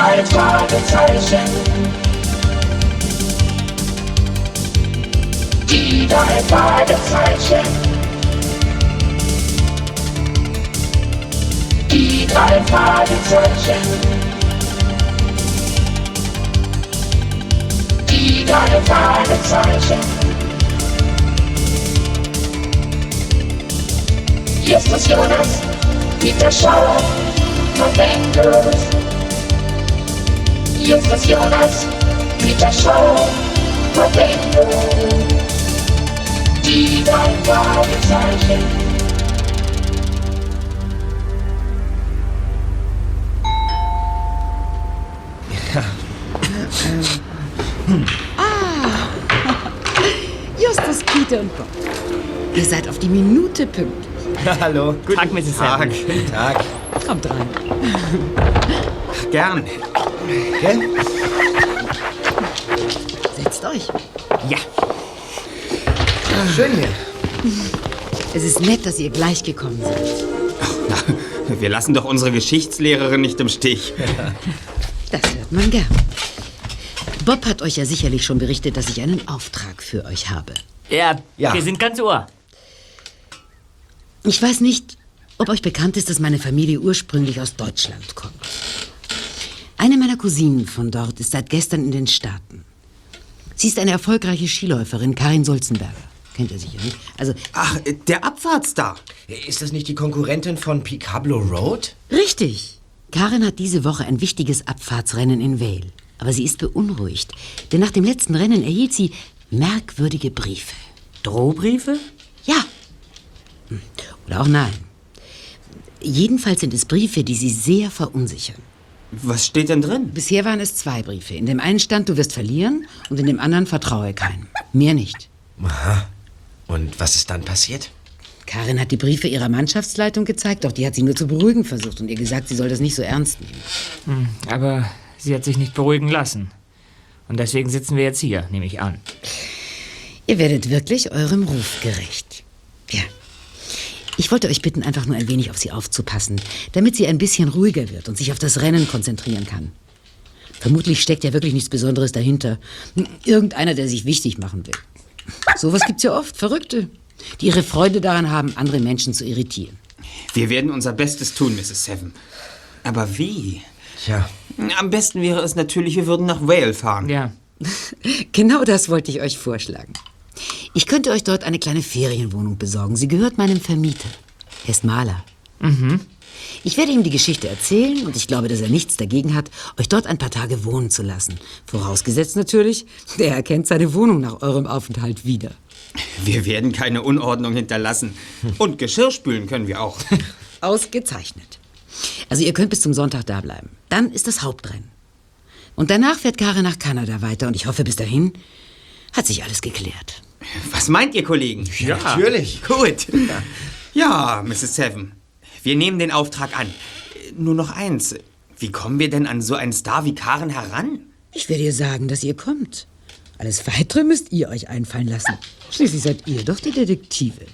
drei Fragezeichen. Die drei Fragezeichen. Die drei Fragezeichen. Die drei Fragezeichen. Justus Jonas, Peter Schauer, Tom Bengals. Justus Jonas, Peter Schauer, Tom Bengals. Die drei Fragezeichen. Justus, Peter und Bob. Ihr seid auf die Minute pünktlich. Hallo. Guten Tag, Mrs. Tag. Guten Tag. Kommt rein. Gern. Gell? Setzt euch. Ja, Schön hier. Es ist nett, dass ihr gleich gekommen seid. Na, wir lassen doch unsere Geschichtslehrerin nicht im Stich. Das hört man gern. Bob hat euch ja sicherlich schon berichtet, dass ich einen Auftrag für euch habe. ja, Ja. wir sind ganz ohr. Ich weiß nicht, ob euch bekannt ist, dass meine Familie ursprünglich aus Deutschland kommt. Eine meiner Cousinen von dort ist seit gestern in den Staaten. Sie ist eine erfolgreiche Skiläuferin, Karin Sulzenberger. Kennt ihr sicher nicht? Also, Ach, äh, der Abfahrtsstar. Ist das nicht die Konkurrentin von Picablo Road? richtig. Karin hat diese Woche ein wichtiges Abfahrtsrennen in Vale. Aber sie ist beunruhigt, denn nach dem letzten Rennen erhielt sie merkwürdige Briefe. Drohbriefe? Ja. Hm. Oder auch nein. Jedenfalls sind es Briefe, die sie sehr verunsichern. Was steht denn drin? Bisher waren es zwei Briefe. In dem einen stand, du wirst verlieren und in dem anderen vertraue keinem. Mehr nicht. Aha. Und was ist dann passiert? Karin hat die Briefe ihrer Mannschaftsleitung gezeigt, doch die hat sie nur zu beruhigen versucht und ihr gesagt, sie soll das nicht so ernst nehmen. Aber sie hat sich nicht beruhigen lassen. Und deswegen sitzen wir jetzt hier, nehme ich an. Ihr werdet wirklich eurem Ruf gerecht. Ja. Ich wollte euch bitten, einfach nur ein wenig auf sie aufzupassen, damit sie ein bisschen ruhiger wird und sich auf das Rennen konzentrieren kann. Vermutlich steckt ja wirklich nichts Besonderes dahinter. Irgendeiner, der sich wichtig machen will. Sowas gibt's ja oft, Verrückte, die ihre Freude daran haben, andere Menschen zu irritieren. Wir werden unser Bestes tun, Mrs. Seven. Aber wie? Tja, Am besten wäre es natürlich, wir würden nach Wales fahren. Ja. Genau das wollte ich euch vorschlagen. Ich könnte euch dort eine kleine Ferienwohnung besorgen. Sie gehört meinem Vermieter. Er ist Maler. Ich werde ihm die Geschichte erzählen und ich glaube, dass er nichts dagegen hat, euch dort ein paar Tage wohnen zu lassen. Vorausgesetzt natürlich, der erkennt seine Wohnung nach eurem Aufenthalt wieder. Wir werden keine Unordnung hinterlassen. Und Geschirr spülen können wir auch. Ausgezeichnet. Also ihr könnt bis zum Sonntag da bleiben. Dann ist das Hauptrennen. Und danach fährt Karin nach Kanada weiter und ich hoffe, bis dahin hat sich alles geklärt. Was meint ihr, Kollegen? ja. natürlich. Gut. Ja, Mrs. Seven. Wir nehmen den Auftrag an. Nur noch eins. Wie kommen wir denn an so einen Star wie Karen heran? Ich werde ihr sagen, dass ihr kommt. Alles Weitere müsst ihr euch einfallen lassen. Schließlich seid ihr doch die Detektive.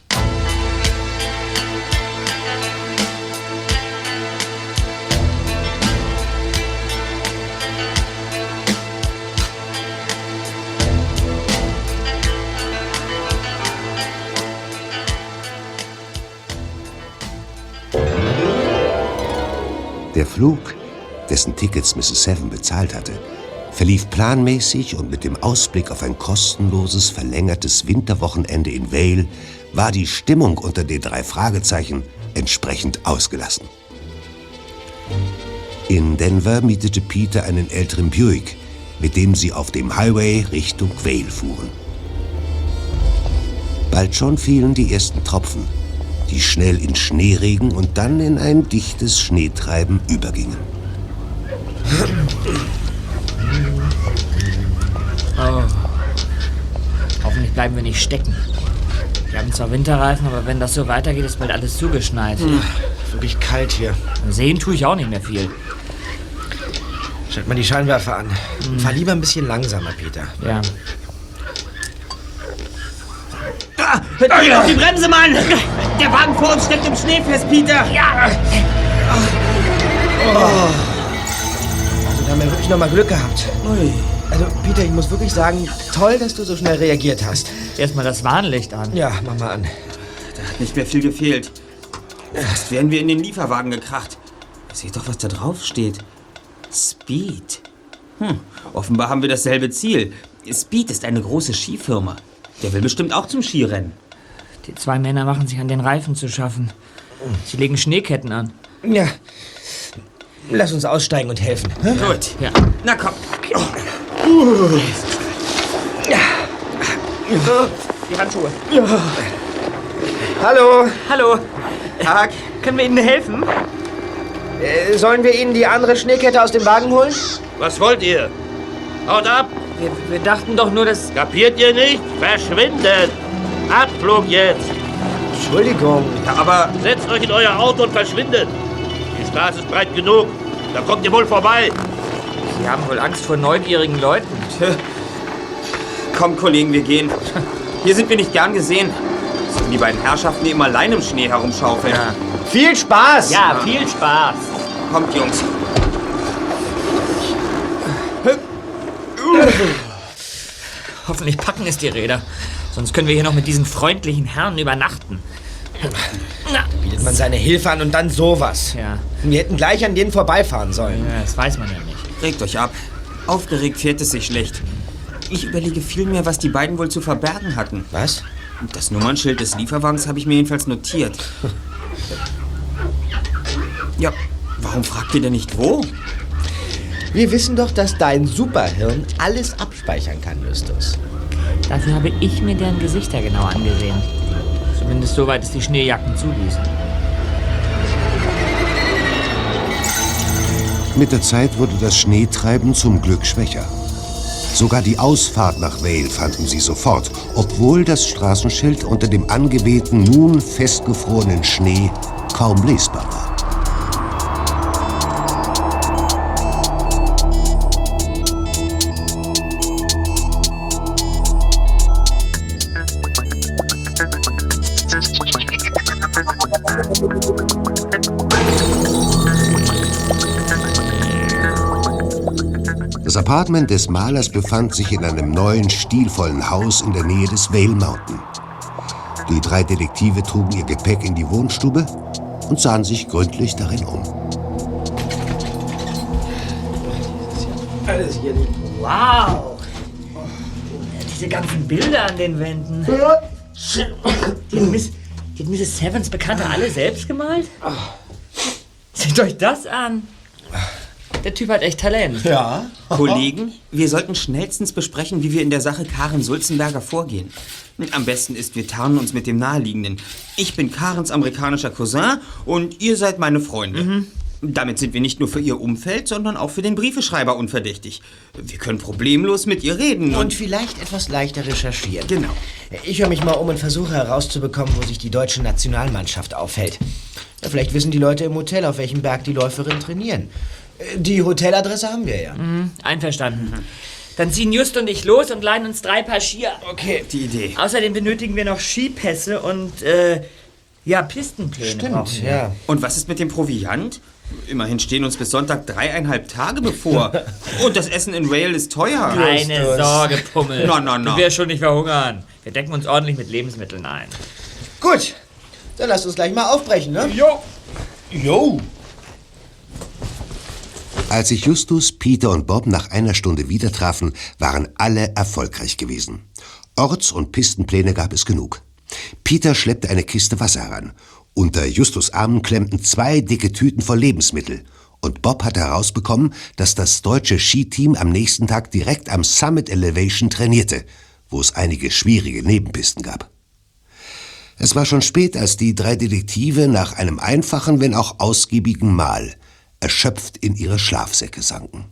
Der Flug, dessen Tickets Mrs. Seven bezahlt hatte, verlief planmäßig und mit dem Ausblick auf ein kostenloses, verlängertes Winterwochenende in Vale war die Stimmung unter den drei Fragezeichen entsprechend ausgelassen. In Denver mietete Peter einen älteren Buick, mit dem sie auf dem Highway Richtung Vale fuhren. Bald schon fielen die ersten Tropfen, die schnell in Schneeregen und dann in ein dichtes Schneetreiben übergingen. Hoffentlich bleiben wir nicht stecken. Wir haben zwar Winterreifen, aber wenn das so weitergeht, ist bald alles zugeschneit. Wirklich kalt hier. Sehen tue ich auch nicht mehr viel. Schalt mal die Scheinwerfer an. Fahr lieber ein bisschen langsamer, Peter. Ja. Ah, drück auf die Bremse, Mann! Der Wagen vor uns steckt im Schnee fest, Peter! Ja! Also damit wirklich nochmal Glück gehabt. Ui. Also, Peter, ich muss wirklich sagen, toll, dass du so schnell reagiert hast. Erstmal das Warnlicht an. Ja, mach mal an. Da hat nicht mehr viel gefehlt. Fast wären wir in den Lieferwagen gekracht. Seht doch, was da drauf steht. Speed. Hm, offenbar haben wir dasselbe Ziel. Speed ist eine große Skifirma. Der will bestimmt auch zum Skirennen. Die zwei Männer machen sich an den Reifen zu schaffen. Sie legen Schneeketten an. Ja. Lass uns aussteigen und helfen. hä? Gut. Ja. Na komm. Die Handschuhe. Hallo, Hallo, Tag. können wir Ihnen helfen? äh, sollen wir Ihnen die andere Schneekette aus dem Wagen holen? Was wollt ihr? Haut ab! Wir, wir dachten doch nur, dass... Kapiert ihr nicht? Verschwindet! Abflug jetzt! Entschuldigung. Ja, aber Setzt euch in euer Auto und verschwindet! Die Straße ist breit genug. Da kommt ihr wohl vorbei. Sie haben wohl Angst vor neugierigen Leuten. komm, Kollegen, wir gehen. Hier sind wir nicht gern gesehen. Sollen die beiden Herrschaften immer allein im Schnee herumschaufeln? Ja. Viel Spaß! Ja, viel Spaß. Kommt, Jungs. Hoffentlich packen es die Räder. Sonst können wir hier noch mit diesen freundlichen Herren übernachten. Na, Bietet man seine Hilfe an und dann sowas. ja, Wir hätten gleich an denen vorbeifahren sollen. ja, das weiß man ja nicht. Regt euch ab. Aufgeregt fährt es sich schlecht. Ich überlege vielmehr, was die beiden wohl zu verbergen hatten. Was? Das Nummernschild des Lieferwagens habe ich mir jedenfalls notiert. Ja, warum fragt ihr denn nicht wo? Wir wissen doch, dass dein Superhirn alles abspeichern kann, Justus. Dafür habe ich mir deren Gesichter genau angesehen. Zumindest soweit es die Schneejacken zuließen. Mit der Zeit wurde das Schneetreiben zum Glück schwächer. Sogar die Ausfahrt nach Vale fanden sie sofort, obwohl das Straßenschild unter dem angewehten, nun festgefrorenen Schnee kaum lesbar war. Das Apartment des Malers befand sich in einem neuen, stilvollen Haus in der Nähe des Vale Mountain. Die drei Detektive trugen ihr Gepäck in die Wohnstube und sahen sich gründlich darin um. Alles hier Wow! Diese ganzen Bilder an den Wänden. Die Miss, die hat Mrs. Sevens Bekannte alle selbst gemalt? Seht euch das an! Der Typ hat echt Talent. Ja. Kollegen, wir sollten schnellstens besprechen, wie wir in der Sache Karen Sulzenberger vorgehen. Am besten ist, wir tarnen uns mit dem Naheliegenden. Ich bin Karens amerikanischer Cousin und ihr seid meine Freunde. Damit sind wir nicht nur für ihr Umfeld, sondern auch für den Briefeschreiber unverdächtig. Wir können problemlos mit ihr reden Und vielleicht etwas leichter recherchieren. Genau. Ich höre mich mal um und versuche herauszubekommen, wo sich die deutsche Nationalmannschaft aufhält. Ja, vielleicht wissen die Leute im Hotel, auf welchem Berg die Läuferinnen trainieren. Äh, Die Hoteladresse haben wir ja. Einverstanden. Dann ziehen Just und ich los und leihen uns drei Paar Skier. Okay. Die Idee. Außerdem benötigen wir noch Skipässe und, äh, ja, Pistenpläne. Stimmt, ja. Und was ist mit dem Proviant? Immerhin stehen uns bis Sonntag dreieinhalb Tage bevor. Und das Essen in Wales ist teuer. Keine. Sorge, Pummel. Na, na, na. Du wirst schon nicht verhungern. Wir decken uns ordentlich mit Lebensmitteln ein. Gut. Dann lasst uns gleich mal aufbrechen, ne? Jo. Jo. Als sich Justus, Peter und Bob nach einer Stunde wieder trafen, waren alle erfolgreich gewesen. Orts- und Pistenpläne gab es genug. Peter schleppte eine Kiste Wasser heran. Unter Justus Armen klemmten zwei dicke Tüten voll Lebensmittel. Und Bob hatte herausbekommen, dass das deutsche Skiteam am nächsten Tag direkt am Summit Elevation trainierte, wo es einige schwierige Nebenpisten gab. Es war schon spät, als die drei Detektive nach einem einfachen, wenn auch ausgiebigen Mahl erschöpft in ihre Schlafsäcke sanken.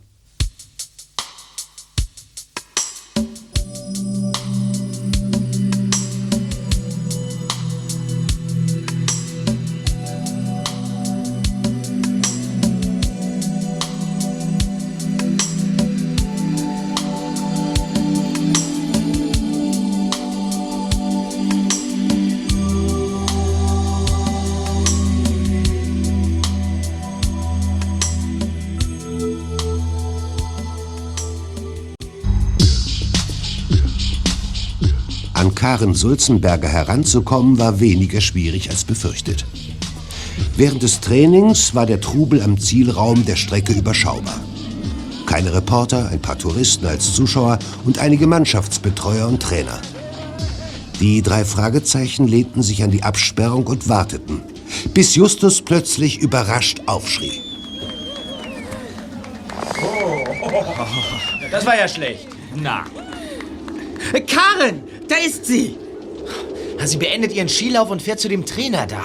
Karen Sulzenberger heranzukommen, war weniger schwierig als befürchtet. Während des Trainings war der Trubel am Zielraum der Strecke überschaubar. Keine Reporter, ein paar Touristen als Zuschauer und einige Mannschaftsbetreuer und Trainer. Die drei Fragezeichen lehnten sich an die Absperrung und warteten, bis Justus plötzlich überrascht aufschrie. Das war ja schlecht. Na, Karen, da ist sie! Sie beendet ihren Skilauf und fährt zu dem Trainer da.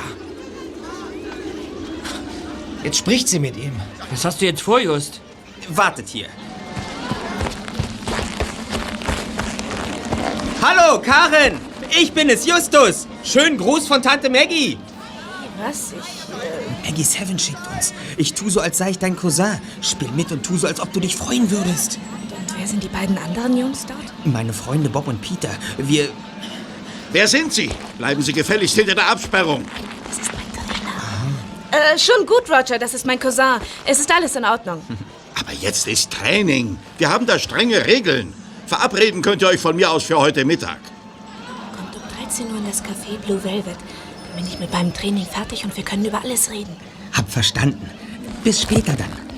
Jetzt spricht sie mit ihm. was hast du jetzt vor, Just? Wartet hier. Hallo, Karen! Ich bin es, Justus! Schönen Gruß von Tante Maggie! Was? Ich, Maggie Seven schickt uns. Ich tu so, als sei ich dein Cousin. Spiel mit und tu so, als ob du dich freuen würdest. Und wer sind die beiden anderen Jungs dort? Meine Freunde Bob und Peter. Wir. Wer sind Sie? Bleiben Sie gefälligst hinter der Absperrung. Das ist mein Trainer. Äh, schon gut, Roger, das ist mein Cousin. Es ist alles in Ordnung. Aber jetzt ist Training. Wir haben da strenge Regeln. Verabreden könnt ihr euch von mir aus für heute Mittag. Kommt um 13 Uhr in das Café Blue Velvet. Dann bin ich mit meinem Training fertig und wir können über alles reden. Hab verstanden. Bis später dann.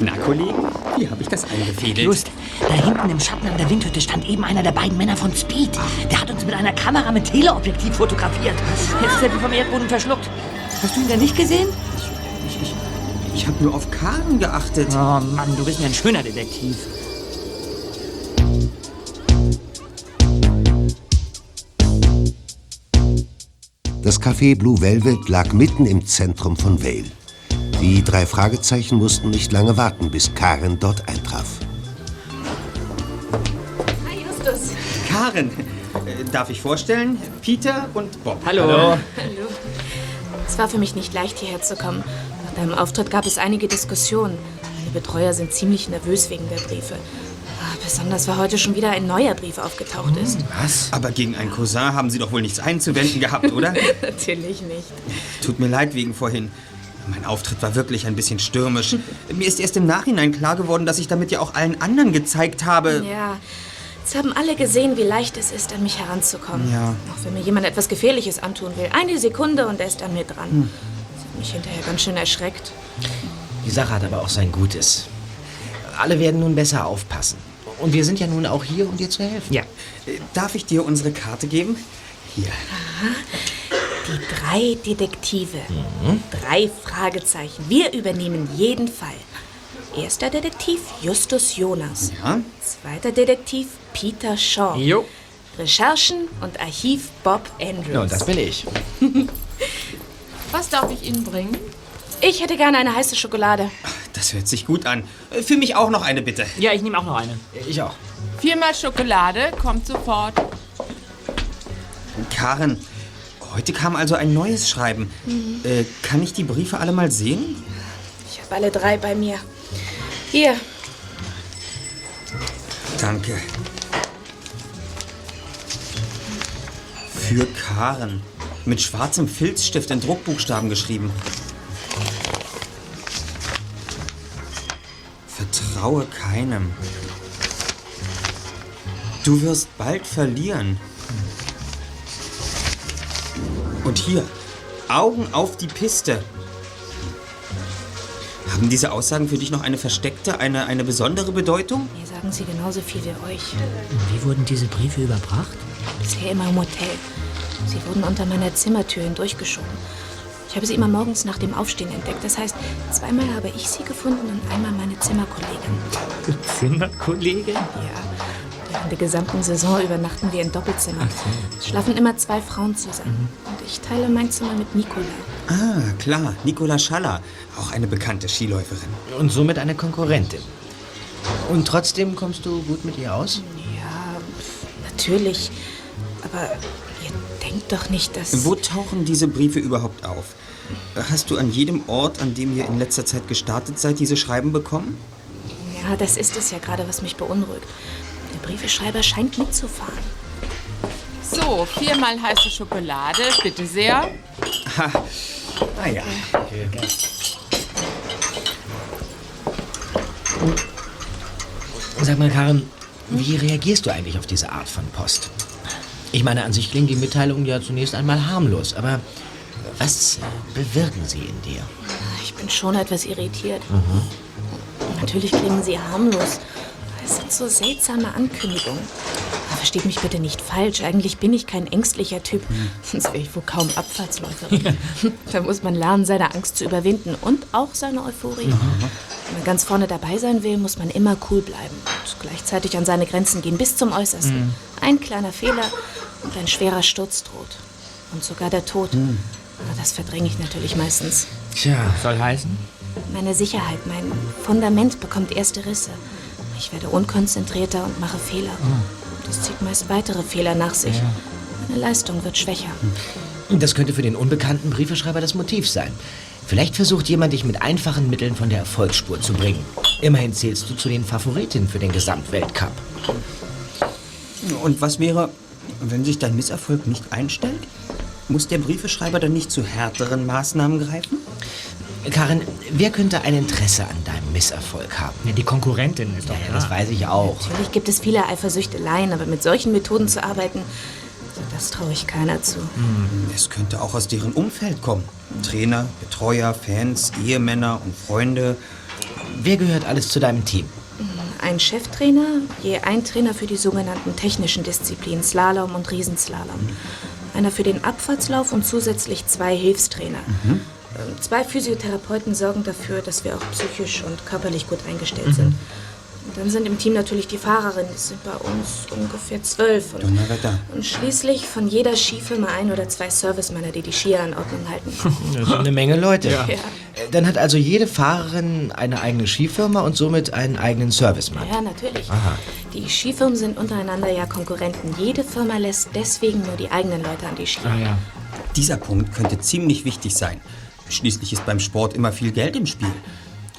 Na, Kollegen, wie habe ich das eingefädelt? Just, da hinten im Schatten an der Windhütte stand eben einer der beiden Männer von Speed. Der hat uns mit einer Kamera mit Teleobjektiv fotografiert. Jetzt ist er wie vom Erdboden verschluckt. Hast du ihn denn nicht gesehen? Ich, ich, ich habe nur auf Karen geachtet. Oh Mann, du bist mir ein schöner Detektiv. Das Café Blue Velvet lag mitten im Zentrum von Vale. Die drei Fragezeichen mussten nicht lange warten, bis Karen dort eintraf. Hi, Justus. Karen, äh, darf ich vorstellen? Peter und Bob. Hallo. Hallo. Es war für mich nicht leicht, hierher zu kommen. Nach deinem Auftritt gab es einige Diskussionen. Meine Betreuer sind ziemlich nervös wegen der Briefe. Ah, Besonders, weil heute schon wieder ein neuer Brief aufgetaucht ist. Was? Aber gegen einen Cousin haben Sie doch wohl nichts einzuwenden gehabt, oder? Natürlich nicht. Tut mir leid wegen vorhin. Mein Auftritt war wirklich ein bisschen stürmisch. Mir ist erst im Nachhinein klar geworden, dass ich damit ja auch allen anderen gezeigt habe. Ja, es haben alle gesehen, wie leicht es ist, an mich heranzukommen. Ja. Auch wenn mir jemand etwas Gefährliches antun will. Eine Sekunde und er ist an mir dran. Das hat mich hinterher ganz schön erschreckt. Die Sache hat aber auch sein Gutes. Alle werden nun besser aufpassen. Und wir sind ja nun auch hier, um dir zu helfen. Ja. Darf ich dir unsere Karte geben? Hier. Die drei Detektive. Drei Fragezeichen. Wir übernehmen jeden Fall. Erster Detektiv Justus Jonas. Ja? Zweiter Detektiv Peter Shaw. Jo. Recherchen und Archiv Bob Andrews. Ja, und das bin ich. Was darf ich Ihnen bringen? ich hätte gerne eine heiße Schokolade. Das hört sich gut an. Für mich auch noch eine, bitte. Ja, ich nehme auch noch eine. Ich auch. Viermal Schokolade, kommt sofort. Karen, heute kam also ein neues Schreiben. Äh, kann ich die Briefe alle mal sehen? Ich habe alle drei bei mir. Hier, Danke. Für Karen. Mit schwarzem Filzstift in Druckbuchstaben geschrieben. Vertraue keinem. Du wirst bald verlieren. Und hier, Augen auf die Piste. Haben diese Aussagen für dich noch eine versteckte, eine, eine besondere Bedeutung? mir sagen sie genauso viel wie euch. Wie wurden diese Briefe überbracht? Bisher immer im Hotel. Sie wurden unter meiner Zimmertür hindurchgeschoben. Ich habe sie immer morgens nach dem Aufstehen entdeckt. Das heißt, zweimal habe ich sie gefunden und einmal meine Zimmerkollegin. Zimmerkollegin? Ja, während der gesamten Saison übernachten wir in Doppelzimmern. Es schlafen immer zwei Frauen zusammen. Und ich teile mein Zimmer mit Nicola. Ah, klar, Nicola Schaller, auch eine bekannte Skiläuferin. Und somit eine Konkurrentin. Und trotzdem kommst du gut mit ihr aus? Ja, natürlich. Aber ihr denkt doch nicht, dass... Wo tauchen diese Briefe überhaupt auf? Hast du an jedem Ort, an dem ihr in letzter Zeit gestartet seid, diese Schreiben bekommen? Ja, das ist es ja gerade, was mich beunruhigt. Der Briefeschreiber scheint mitzufahren. So, viermal heiße Schokolade, bitte sehr. Ah ja. Sag mal, Karen, Wie reagierst du eigentlich auf diese Art von Post? Ich meine, an sich klingen die Mitteilungen ja zunächst einmal harmlos, aber was äh, bewirken sie in dir? Ich bin schon etwas irritiert. Natürlich klingen sie harmlos. So seltsame Ankündigungen. Aber Versteht mich bitte nicht falsch. Eigentlich bin ich kein ängstlicher Typ. Sonst wäre ich wohl kaum Abfahrtsläuferin. da muss man lernen, seine Angst zu überwinden und auch seine Euphorie. Wenn man ganz vorne dabei sein will, muss man immer cool bleiben und gleichzeitig an seine Grenzen gehen, bis zum Äußersten. Ein kleiner Fehler und ein schwerer Sturz droht. Und sogar der Tod. Aber Das verdränge ich natürlich meistens. Tja, Soll heißen? Meine Sicherheit, mein Fundament bekommt erste Risse. Ich werde unkonzentrierter und mache Fehler. Das zieht meist weitere Fehler nach sich. Meine Leistung wird schwächer. das könnte für den unbekannten Briefeschreiber das Motiv sein. Vielleicht versucht jemand, dich mit einfachen Mitteln von der Erfolgsspur zu bringen. Immerhin zählst du zu den Favoritinnen für den Gesamtweltcup. Und was wäre, wenn sich dein Misserfolg nicht einstellt? Muss der Briefeschreiber dann nicht zu härteren Maßnahmen greifen? Karin, wer könnte ein Interesse an deinem Misserfolg haben? Ja, die Konkurrentin ist doch Ja, klar. das weiß ich auch. Natürlich gibt es viele Eifersüchteleien, aber mit solchen Methoden zu arbeiten, das traue ich keiner zu. Es könnte auch aus deren Umfeld kommen. Trainer, Betreuer, Fans, Ehemänner und Freunde. Wer gehört alles zu deinem Team? Ein Cheftrainer, je ein Trainer für die sogenannten technischen Disziplinen Slalom und Riesenslalom. Einer für den Abfahrtslauf und zusätzlich zwei Hilfstrainer. Ähm, Zwei Physiotherapeuten sorgen dafür, dass wir auch psychisch und körperlich gut eingestellt sind. Und dann sind im Team natürlich die Fahrerinnen. Das sind bei uns ungefähr zwölf. Und, und schließlich von jeder Skifirma ein oder zwei Servicemänner, die die Skier in Ordnung halten. Das sind eine Menge Leute. Ja. Äh, Dann hat also jede Fahrerin eine eigene Skifirma und somit einen eigenen Servicemann. Ja, natürlich. Die Skifirmen sind untereinander ja Konkurrenten. Jede Firma lässt deswegen nur die eigenen Leute an die Ski. Ah ja. Dieser Punkt könnte ziemlich wichtig sein. Schließlich ist beim Sport immer viel Geld im Spiel.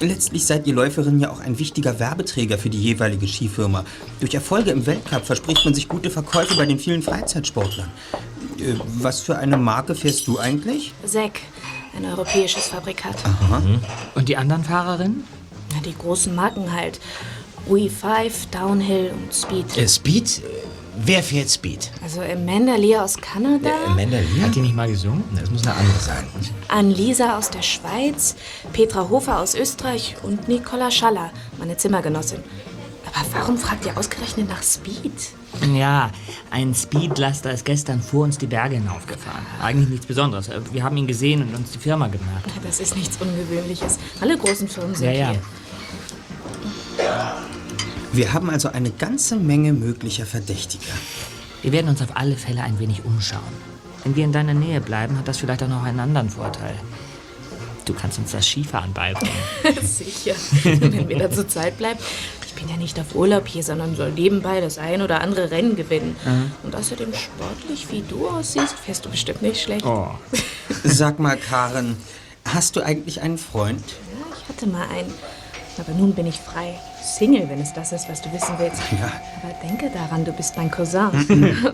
Letztlich seid ihr Läuferin ja auch ein wichtiger Werbeträger für die jeweilige Skifirma. Durch Erfolge im Weltcup verspricht man sich gute Verkäufe bei den vielen Freizeitsportlern. Äh, was für eine Marke fährst du eigentlich? SEC, ein europäisches Fabrikat. Und die anderen Fahrerinnen? Na, die großen Marken halt. UI5, Downhill und Speed. Äh, Speed? Äh, Wer fährt Speed? Also Amanda Lear aus Kanada, Amanda Lear? Hat die nicht mal gesungen? Das muss eine andere sein. Ann-Lisa aus der Schweiz, Petra Hofer aus Österreich und Nicola Schaller, meine Zimmergenossin. Aber warum fragt ihr ausgerechnet nach Speed? Ja, ein Speedlaster ist gestern vor uns die Berge hinaufgefahren. Eigentlich nichts Besonderes. Wir haben ihn gesehen und uns die Firma gemerkt. Das ist nichts Ungewöhnliches. Alle großen Firmen sind Ja, ja. hier. Wir haben also eine ganze Menge möglicher Verdächtiger. Wir werden uns auf alle Fälle ein wenig umschauen. Wenn wir in deiner Nähe bleiben, hat das vielleicht auch noch einen anderen Vorteil. Du kannst uns das Skifahren beibringen. Sicher, wenn wir dazu Zeit bleibt. Ich bin ja nicht auf Urlaub hier, sondern soll nebenbei das ein oder andere Rennen gewinnen. Und außerdem sportlich, wie du aussiehst, fährst du bestimmt nicht schlecht. Oh. Sag mal, Karen, hast du eigentlich einen Freund? Ja, ich hatte mal einen. Aber nun bin ich frei. Single, wenn es das ist, was du wissen willst. Ja. Aber denke daran, du bist mein Cousin.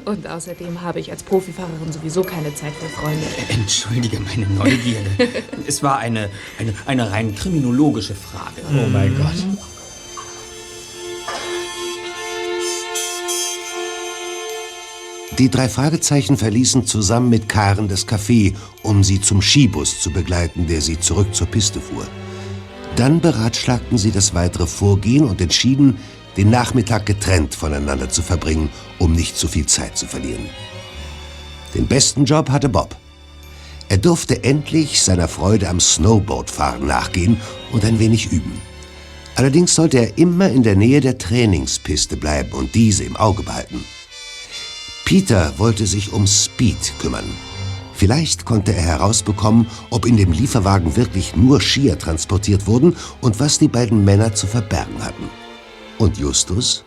Und außerdem habe ich als Profifahrerin sowieso keine Zeit für Freunde. Entschuldige meine Neugierde. es war eine, eine, eine rein kriminologische Frage. Oh mein Gott. Die drei Fragezeichen verließen zusammen mit Karen das Café, um sie zum Skibus zu begleiten, der sie zurück zur Piste fuhr. Dann beratschlagten sie das weitere Vorgehen und entschieden, den Nachmittag getrennt voneinander zu verbringen, um nicht zu viel Zeit zu verlieren. Den besten Job hatte Bob. Er durfte endlich seiner Freude am Snowboardfahren nachgehen und ein wenig üben. Allerdings sollte er immer in der Nähe der Trainingspiste bleiben und diese im Auge behalten. Peter wollte sich um Speed kümmern. Vielleicht konnte er herausbekommen, ob in dem Lieferwagen wirklich nur Skier transportiert wurden und was die beiden Männer zu verbergen hatten. Und Justus?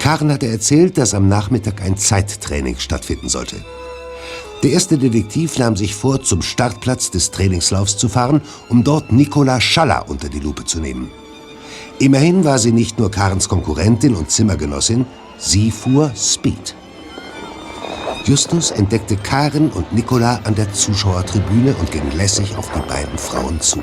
Karen hatte erzählt, dass am Nachmittag ein Zeittraining stattfinden sollte. Der erste Detektiv nahm sich vor, zum Startplatz des Trainingslaufs zu fahren, um dort Nicola Schaller unter die Lupe zu nehmen. Immerhin war sie nicht nur Karens Konkurrentin und Zimmergenossin, sie fuhr Speed. Justus entdeckte Karen und Nicola an der Zuschauertribüne und ging lässig auf die beiden Frauen zu.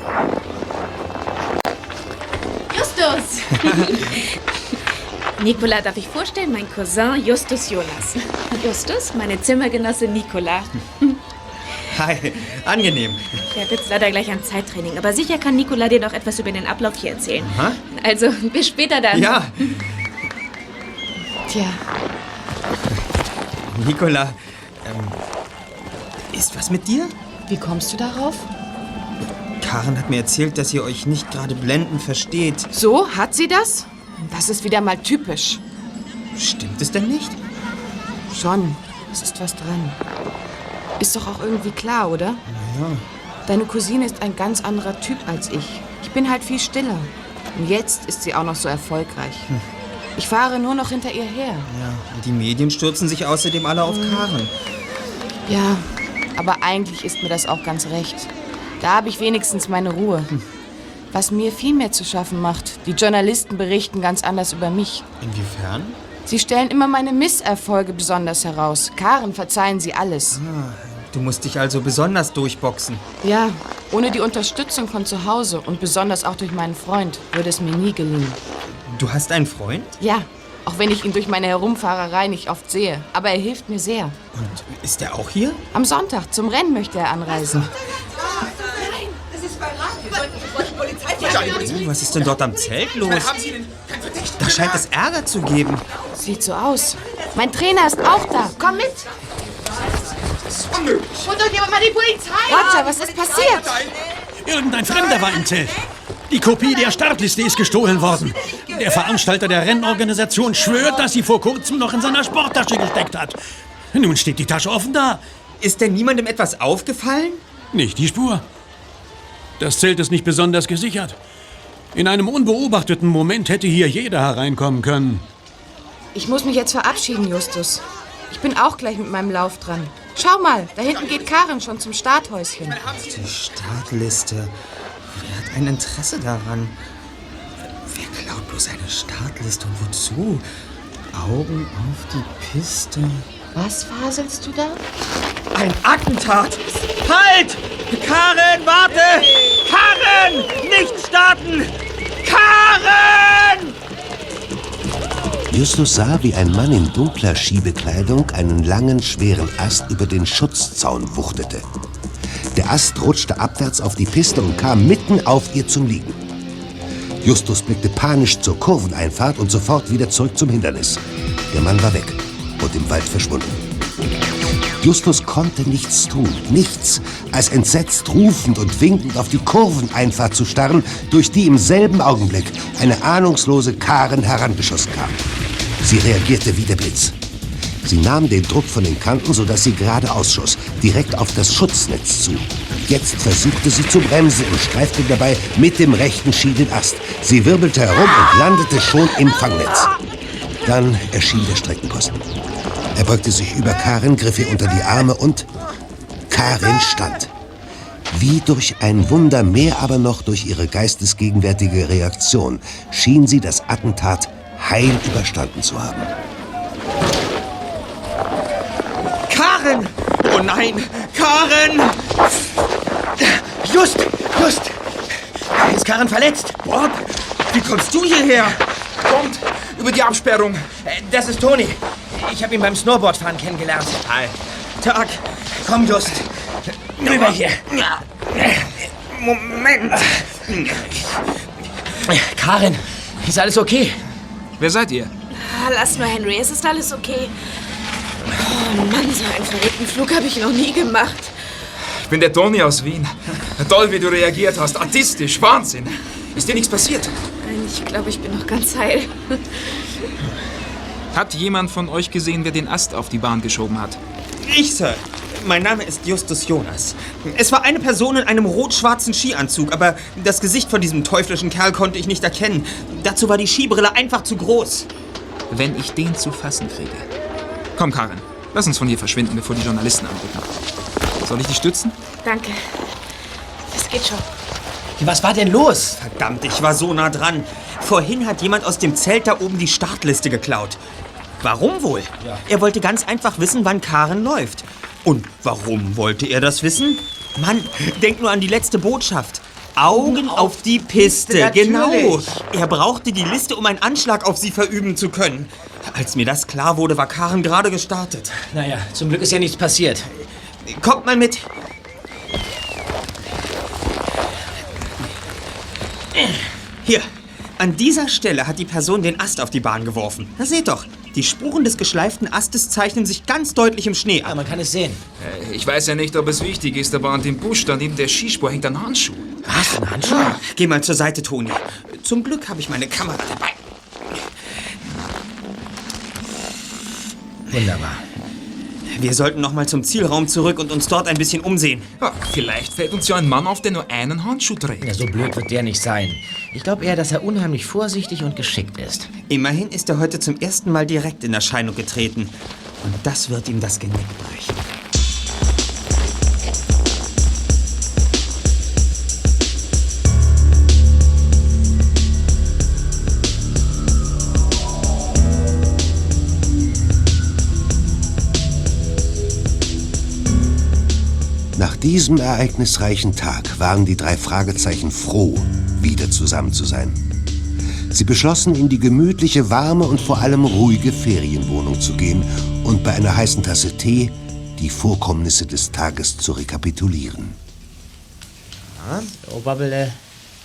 Justus! Nicola darf ich vorstellen, mein Cousin Justus Jonas. Justus, meine Zimmergenosse Nicola. Hi, angenehm. Ich habe jetzt leider gleich ein Zeittraining, aber sicher kann Nicola dir noch etwas über den Ablauf hier erzählen. Aha. Also, bis später dann. Ja, Tja, Nicola, ähm, ist was mit dir? Wie kommst du darauf? Karen hat mir erzählt, dass ihr euch nicht gerade blendend versteht. So, hat sie das? Das ist wieder mal typisch. Stimmt es denn nicht? Schon, es ist was dran. Ist doch auch irgendwie klar, oder? Ja. Deine Cousine ist ein ganz anderer Typ als ich. Ich bin halt viel stiller. Und jetzt ist sie auch noch so erfolgreich. Ich fahre nur noch hinter ihr her. Ja, und die Medien stürzen sich außerdem alle auf Karen. Ja, aber eigentlich ist mir das auch ganz recht. Da habe ich wenigstens meine Ruhe. Was mir viel mehr zu schaffen macht, die Journalisten berichten ganz anders über mich. Inwiefern? Sie stellen immer meine Misserfolge besonders heraus. Karen verzeihen sie alles. Du musst dich also besonders durchboxen. Ja, ohne die Unterstützung von zu Hause und besonders auch durch meinen Freund würde es mir nie gelingen. Du hast einen Freund? Ja, auch wenn ich ihn durch meine Herumfahrerei nicht oft sehe. Aber er hilft mir sehr. Und ist er auch hier? Am Sonntag zum Rennen möchte er anreisen. Oh, was ist denn dort am Zelt los? Da scheint es Ärger zu geben. Sieht so aus. Mein Trainer ist auch da. Komm mit. Holt doch jemand mal die Polizei! Roger, was ist passiert? Irgendein Fremder war im Zelt. Die Kopie der Startliste ist gestohlen worden. Der Veranstalter der Rennorganisation schwört, dass sie vor kurzem noch in seiner Sporttasche gesteckt hat. Nun steht die Tasche offen da. Ist denn niemandem etwas aufgefallen? Nicht die Spur. Das Zelt ist nicht besonders gesichert. In einem unbeobachteten Moment hätte hier jeder hereinkommen können. Ich muss mich jetzt verabschieden, Justus. Ich bin auch gleich mit meinem Lauf dran. Schau mal, da hinten geht Karin schon zum Starthäuschen. Die Startliste. Wer hat ein Interesse daran? Wer klaut bloß eine Startliste und wozu? Augen auf die Piste. Was faselst du da? Ein Attentat! Halt! Karen, warte! Karen! Nicht starten! Karen! Justus sah, wie ein Mann in dunkler Schiebekleidung einen langen, schweren Ast über den Schutzzaun wuchtete. Der Ast rutschte abwärts auf die Piste und kam mitten auf ihr zum Liegen. Justus blickte panisch zur Kurveneinfahrt und sofort wieder zurück zum Hindernis. Der Mann war weg und im Wald verschwunden. Justus konnte nichts tun, nichts, als entsetzt rufend und winkend auf die Kurveneinfahrt zu starren, durch die im selben Augenblick eine ahnungslose Karen herangeschossen kam. Sie reagierte wie der Blitz. Sie nahm den Druck von den Kanten, sodass sie geradeaus schoss, direkt auf das Schutznetz zu. Jetzt versuchte sie zu bremsen und streifte dabei mit dem rechten Ski den Ast. Sie wirbelte herum und landete schon im Fangnetz. Dann erschien der Streckenposten. Er beugte sich über Karin, griff ihr unter die Arme und Karin stand. Wie durch ein Wunder, mehr aber noch durch ihre geistesgegenwärtige Reaktion, schien sie das Attentat heil überstanden zu haben. Karen! Oh nein! Karen! Just, just! Ist Karen verletzt? Bob, wie kommst du hierher? Kommt über die Absperrung. Äh, Das ist Toni. Ich habe ihn beim Snowboardfahren kennengelernt. Hi. Tag. Komm, Just. Rüber hier. Moment. Karin, ist alles okay? Wer seid ihr? Ah, lass nur, Henry, es ist alles okay. Oh Mann, so einen verrückten Flug habe ich noch nie gemacht. Ich bin der Toni aus Wien. Toll, wie du reagiert hast. Artistisch. Wahnsinn. Ist dir nichts passiert? Nein, ich glaube, ich bin noch ganz heil. Hat jemand von euch gesehen, wer den Ast auf die Bahn geschoben hat? Ich, Sir. Mein Name ist Justus Jonas. Es war eine Person in einem rot-schwarzen Skianzug, aber das Gesicht von diesem teuflischen Kerl konnte ich nicht erkennen. Dazu war die Skibrille einfach zu groß. Wenn ich den zu fassen kriege. Komm, Karin. Lass uns von hier verschwinden, bevor die Journalisten anrücken. Soll ich dich stützen? Danke. Das geht schon. Was war denn los? Verdammt, ich war so nah dran. Vorhin hat jemand aus dem Zelt da oben die Startliste geklaut. Warum wohl? Er wollte ganz einfach wissen, wann Karen läuft. Und warum wollte er das wissen? Mann, denk nur an die letzte Botschaft. Augen auf die Piste, Natürlich. genau. Er brauchte die Liste, um einen Anschlag auf sie verüben zu können. Als mir das klar wurde, war Karen gerade gestartet. Naja, zum Glück ist ja nichts passiert. Kommt mal mit. Hier, an dieser Stelle hat die Person den Ast auf die Bahn geworfen. Na seht doch, die Spuren des geschleiften Astes zeichnen sich ganz deutlich im Schnee ab. Ja, man kann es sehen. Äh, Ich weiß ja nicht, ob es wichtig ist, aber an dem Busch da neben der Skispur hängt ein Handschuh. Was, ein Handschuh? Geh mal zur Seite, Toni. Zum Glück habe ich meine Kamera dabei. Wunderbar. Wir sollten noch mal zum Zielraum zurück und uns dort ein bisschen umsehen. Ja, vielleicht fällt uns ja ein Mann auf, der nur einen Handschuh trägt. Ja, so blöd wird der nicht sein. Ich glaube eher, dass er unheimlich vorsichtig und geschickt ist. Immerhin ist er heute zum ersten Mal direkt in Erscheinung getreten. Und das wird ihm das Genick brechen. Diesem ereignisreichen Tag waren die drei Fragezeichen froh, wieder zusammen zu sein. Sie beschlossen, in die gemütliche, warme und vor allem ruhige Ferienwohnung zu gehen und bei einer heißen Tasse Tee die Vorkommnisse des Tages zu rekapitulieren. Ja, Babbele.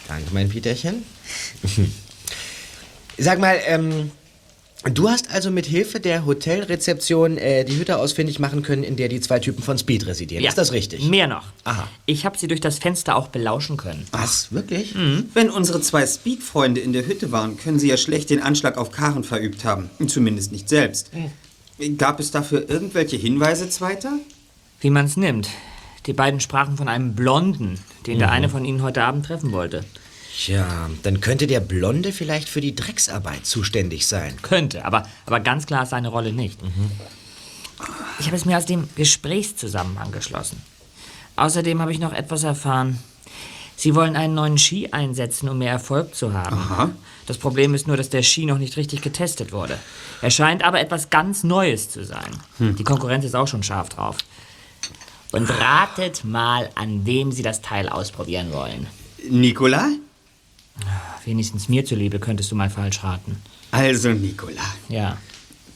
Danke, mein Peterchen. Sag mal, ähm, du hast also mit Hilfe der Hotelrezeption äh, die Hütte ausfindig machen können, in der die zwei Typen von Speed residieren. Ja. Ist das richtig? Mehr noch. Aha. Ich habe sie durch das Fenster auch belauschen können. Was? Wirklich? Wenn unsere zwei Speed-Freunde in der Hütte waren, können sie ja schlecht den Anschlag auf Karen verübt haben. Zumindest nicht selbst. Gab es dafür irgendwelche Hinweise, Zweiter? Wie man es nimmt. Die beiden sprachen von einem Blonden, den der Mhm. eine von ihnen heute Abend treffen wollte. Tja, dann könnte der Blonde vielleicht für die Drecksarbeit zuständig sein. Könnte, aber, aber ganz klar ist seine Rolle nicht. Ich habe es mir aus dem Gesprächszusammenhang geschlossen. Außerdem habe ich noch etwas erfahren. Sie wollen einen neuen Ski einsetzen, um mehr Erfolg zu haben. Das Problem ist nur, dass der Ski noch nicht richtig getestet wurde. Er scheint aber etwas ganz Neues zu sein. Die Konkurrenz ist auch schon scharf drauf. Und ratet mal, an wem Sie das Teil ausprobieren wollen. Nikola? Wenigstens mir zuliebe könntest du mal falsch raten. Also, Nikola. Ja.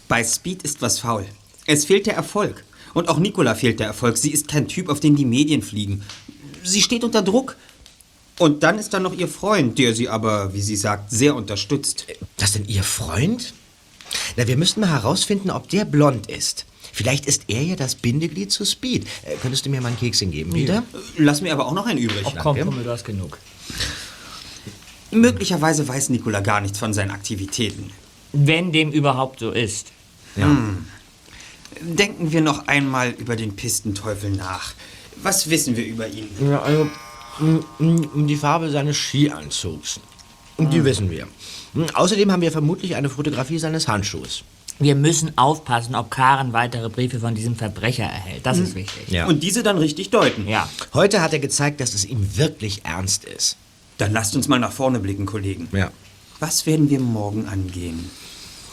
Bei Speed ist was faul. Es fehlt der Erfolg. Und auch Nikola fehlt der Erfolg. Sie ist kein Typ, auf den die Medien fliegen. Sie steht unter Druck. Und dann ist da noch ihr Freund, der sie aber, wie sie sagt, sehr unterstützt. Das denn Ihr Freund? Na, wir müssten mal herausfinden, ob der blond ist. Vielleicht ist er ja das Bindeglied zu Speed. Äh, könntest du mir mal einen Kekschen geben, wieder? Lass mir aber auch noch einen übrig. Ach komm, komm, du hast genug. Möglicherweise weiß Nikola gar nichts von seinen Aktivitäten. Wenn dem überhaupt so ist. Hm. Denken wir noch einmal über den Pistenteufel nach. Was wissen wir über ihn? Ja, also, um die Farbe seines Skianzugs. Und die wissen wir. Hm, Außerdem haben wir vermutlich eine Fotografie seines Handschuhs. Wir müssen aufpassen, ob Karen weitere Briefe von diesem Verbrecher erhält. Das ist wichtig. Ja. Und diese dann richtig deuten. Ja. Heute hat er gezeigt, dass es ihm wirklich ernst ist. Dann lasst uns mal nach vorne blicken, Kollegen. Ja. Was werden wir morgen angehen?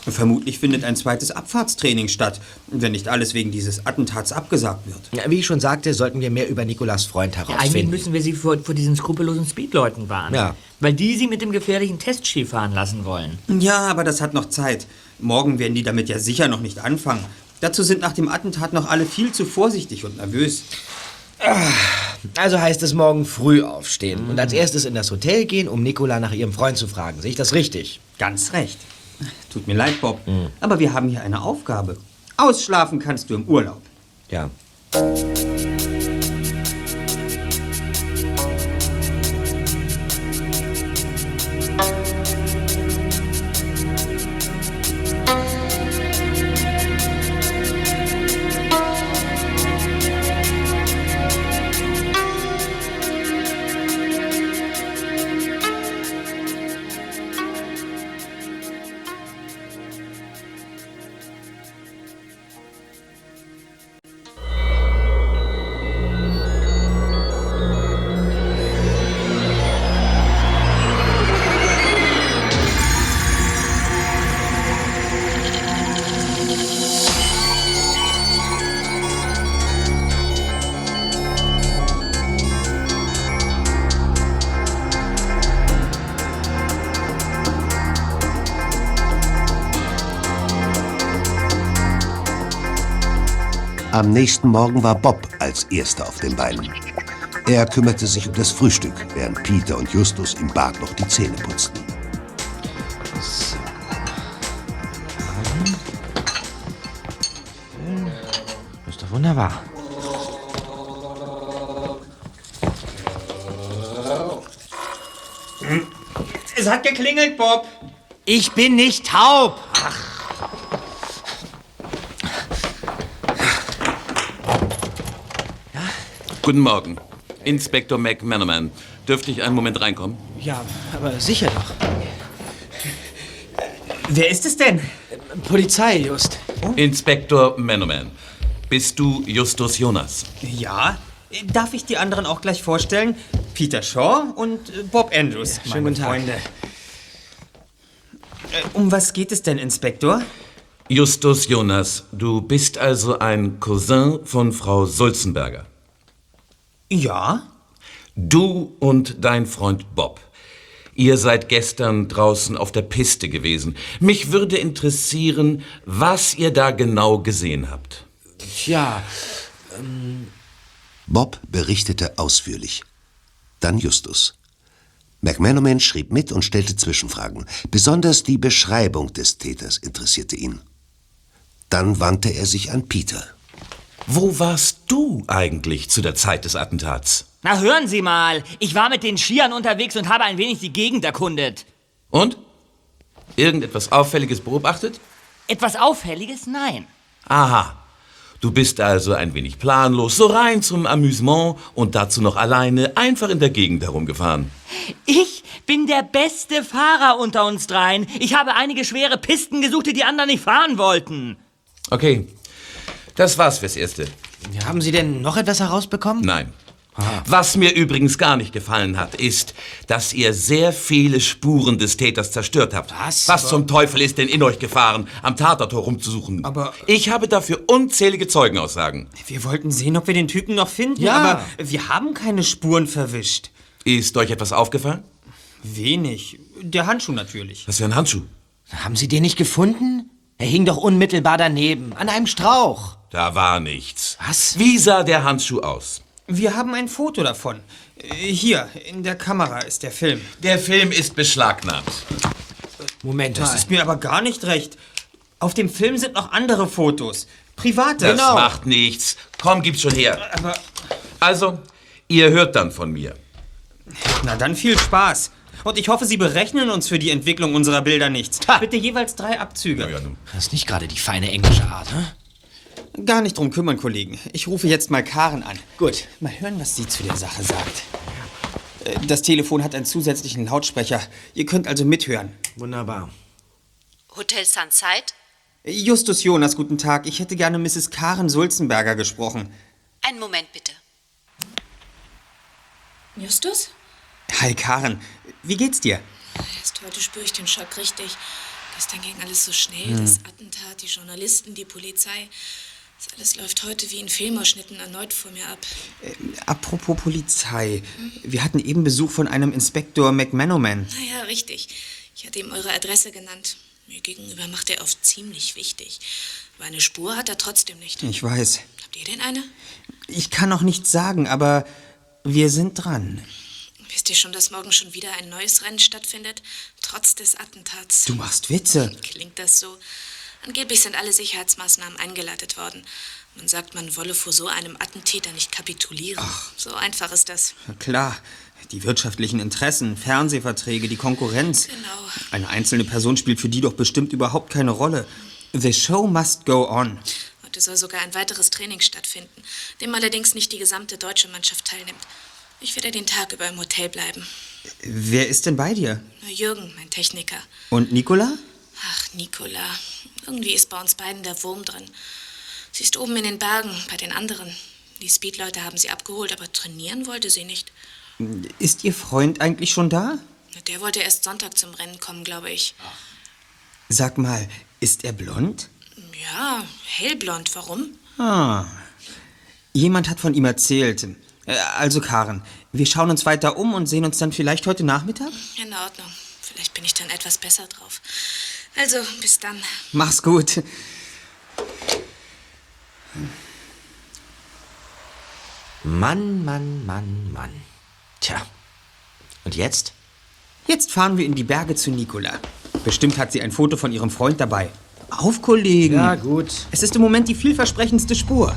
Vermutlich findet ein zweites Abfahrtstraining statt, wenn nicht alles wegen dieses Attentats abgesagt wird. Ja, Wie ich schon sagte, sollten wir mehr über Nikolas Freund Ja, eigentlich herausfinden. müssen wir sie vor, vor diesen skrupellosen Speedleuten warnen. Ja. Weil die sie mit dem gefährlichen Testski fahren lassen wollen. Ja, aber das hat noch Zeit. Morgen werden die damit ja sicher noch nicht anfangen. Dazu sind nach dem Attentat noch alle viel zu vorsichtig und nervös. Also heißt es morgen früh aufstehen und als erstes in das Hotel gehen, um Nikola nach ihrem Freund zu fragen. Sehe ich das richtig? Ganz recht. Tut mir leid, Bob, aber wir haben hier eine Aufgabe. Ausschlafen kannst du im Urlaub. Ja. Am nächsten Morgen war Bob als erster auf den Beinen. Er kümmerte sich um das Frühstück, während Peter und Justus im Bad noch die Zähne putzten. Ist doch wunderbar. Es hat geklingelt, Bob. Ich bin nicht taub. Guten Morgen. Inspektor McManaman. Dürfte ich einen Moment reinkommen? Ja, aber sicher doch. Wer ist es denn? Polizei, Just. Inspektor Manoman. Bist du Justus Jonas? Ja. Darf ich die anderen auch gleich vorstellen? Peter Shaw und äh, Bob Andrews, schönen meine guten Tag. Freunde. Äh, Um was geht es denn, Inspektor? Justus Jonas, du bist also ein Cousin von Frau Sulzenberger. Ja. Du und dein Freund Bob. Ihr seid gestern draußen auf der Piste gewesen. Mich würde interessieren, was ihr da genau gesehen habt. Tja, ähm, Bob berichtete ausführlich. Dann Justus. McManaman schrieb mit und stellte Zwischenfragen. Besonders die Beschreibung des Täters interessierte ihn. Dann wandte er sich an Peter. Wo warst du eigentlich zu der Zeit des Attentats? Na, hören Sie mal. Ich war mit den Skiern unterwegs und habe ein wenig die Gegend erkundet. Und? Irgendetwas Auffälliges beobachtet? Etwas Auffälliges? Nein. Aha. Du bist also ein wenig planlos, so rein zum Amüsement und dazu noch alleine einfach in der Gegend herumgefahren. Ich bin der beste Fahrer unter uns dreien. Ich habe einige schwere Pisten gesucht, die die anderen nicht fahren wollten. Okay. Das war's fürs Erste. haben Sie denn noch etwas herausbekommen? Nein. Was mir übrigens gar nicht gefallen hat, ist, dass ihr sehr viele Spuren des Täters zerstört habt. Was? Was zum Teufel ist denn in euch gefahren, am Tatort herumzusuchen? Aber- Ich habe dafür unzählige Zeugenaussagen. Wir wollten sehen, ob wir den Typen noch finden, Ja. aber wir haben keine Spuren verwischt. Ist euch etwas aufgefallen? Wenig. Der Handschuh natürlich. Was für ein Handschuh? Haben Sie den nicht gefunden? Er hing doch unmittelbar daneben, an einem Strauch. Da war nichts. Was? Wie sah der Handschuh aus? Wir haben ein Foto davon. Äh, Hier, in der Kamera ist der Film. Der Film ist beschlagnahmt. Moment Das mal. ist mir aber gar nicht recht. Auf dem Film sind noch andere Fotos. Private. Das macht nichts. Komm, gib's schon her. Aber, Also, ihr hört dann von mir. na dann viel Spaß. Und ich hoffe, Sie berechnen uns für die Entwicklung unserer Bilder nichts. Bitte jeweils drei Abzüge. Das ist nicht gerade die feine englische Art, hm? Gar nicht drum kümmern, Kollegen. Ich rufe jetzt mal Karen an. Gut. Mal hören, was sie zu der Sache sagt. Äh, Das Telefon hat einen zusätzlichen Lautsprecher. Ihr könnt also mithören. Wunderbar. Hotel Sunside? Justus Jonas, guten Tag. Ich hätte gerne Mrs. Karen Sulzenberger gesprochen. Einen Moment bitte. Justus? Hi, Karen. Wie geht's dir? Erst heute spüre ich den Schock richtig. Gestern ging alles so schnell. Hm. Das Attentat, die Journalisten, die Polizei. Das alles läuft heute wie in Filmausschnitten erneut vor mir ab. Apropos Polizei. Wir hatten eben Besuch von einem Inspektor McManaman. Naja, richtig. Ich hatte ihm eure Adresse genannt. Mir gegenüber macht er oft ziemlich wichtig. Aber eine Spur hat er trotzdem nicht. Ich weiß. Habt ihr denn eine? Ich kann noch nichts sagen, aber wir sind dran. Wisst ihr schon, dass morgen schon wieder ein neues Rennen stattfindet? Trotz des Attentats. Du machst Witze. Klingt das so? Angeblich sind alle Sicherheitsmaßnahmen eingeleitet worden. Man sagt, man wolle vor so einem Attentäter nicht kapitulieren. So einfach ist das. Klar. Die wirtschaftlichen Interessen, Fernsehverträge, die Konkurrenz. Genau. Eine einzelne Person spielt für die doch bestimmt überhaupt keine Rolle. The show must go on. Heute soll sogar ein weiteres Training stattfinden, dem allerdings nicht die gesamte deutsche Mannschaft teilnimmt. Ich werde den Tag über im Hotel bleiben. Wer ist denn bei dir? Nur Jürgen, mein Techniker. Und Nicola? Ach, Nicola. Irgendwie ist bei uns beiden der Wurm drin. Sie ist oben in den Bergen bei den anderen. Die Speedleute haben sie abgeholt, aber trainieren wollte sie nicht. Ist Ihr Freund eigentlich schon da? Der wollte erst Sonntag zum Rennen kommen, glaube ich. Sag mal, ist er blond? Ja, hellblond. Warum? Ah. Jemand hat von ihm erzählt. Äh, Also, Karen, wir schauen uns weiter um und sehen uns dann vielleicht heute Nachmittag? In Ordnung. Vielleicht bin ich dann etwas besser drauf. Also, bis dann. Mach's gut. Mann, Mann, Mann, Mann. Tja. Und jetzt? Jetzt fahren wir in die Berge zu Nicola. Bestimmt hat sie ein Foto von ihrem Freund dabei. Auf, Kollegen. Ja, gut. Es ist im Moment die vielversprechendste Spur.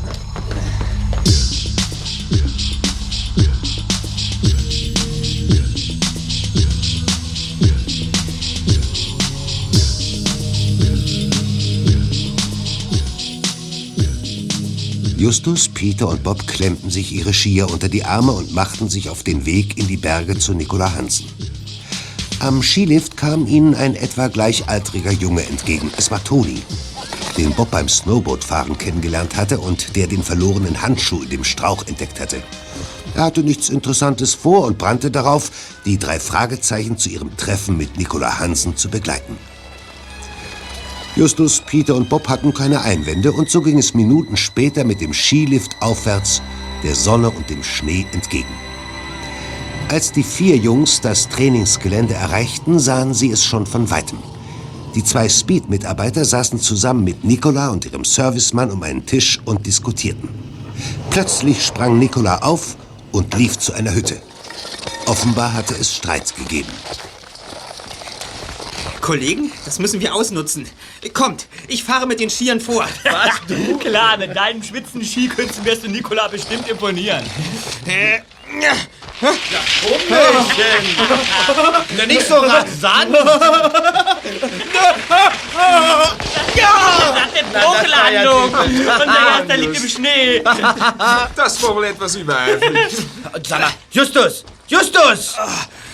Justus, Peter und Bob klemmten sich ihre Skier unter die Arme und machten sich auf den Weg in die Berge zu Nicola Hansen. Am Skilift kam ihnen ein etwa gleichaltriger Junge entgegen. Es war Toni, den Bob beim Snowboardfahren kennengelernt hatte und der den verlorenen Handschuh in dem Strauch entdeckt hatte. Er hatte nichts Interessantes vor und brannte darauf, die drei Fragezeichen zu ihrem Treffen mit Nicola Hansen zu begleiten. Justus, Peter und Bob hatten keine Einwände und so ging es Minuten später mit dem Skilift aufwärts, der Sonne und dem Schnee entgegen. Als die vier Jungs das Trainingsgelände erreichten, sahen sie es schon von weitem. Die zwei Speed-Mitarbeiter saßen zusammen mit Nicola und ihrem Servicemann um einen Tisch und diskutierten. Plötzlich sprang Nicola auf und lief zu einer Hütte. Offenbar hatte es Streit gegeben. Kollegen, das müssen wir ausnutzen. Kommt, ich fahre mit den Skiern vor. Was, du? Klar, mit deinen schwitzenden Skikünsten wirst du Nikola bestimmt imponieren. Äh, Na, nicht so rasant! Ja! Das ist eine Bruchlandung! Unser erster liegt im Schnee! Das war wohl etwas übereifrig. Sag mal, Justus! Justus!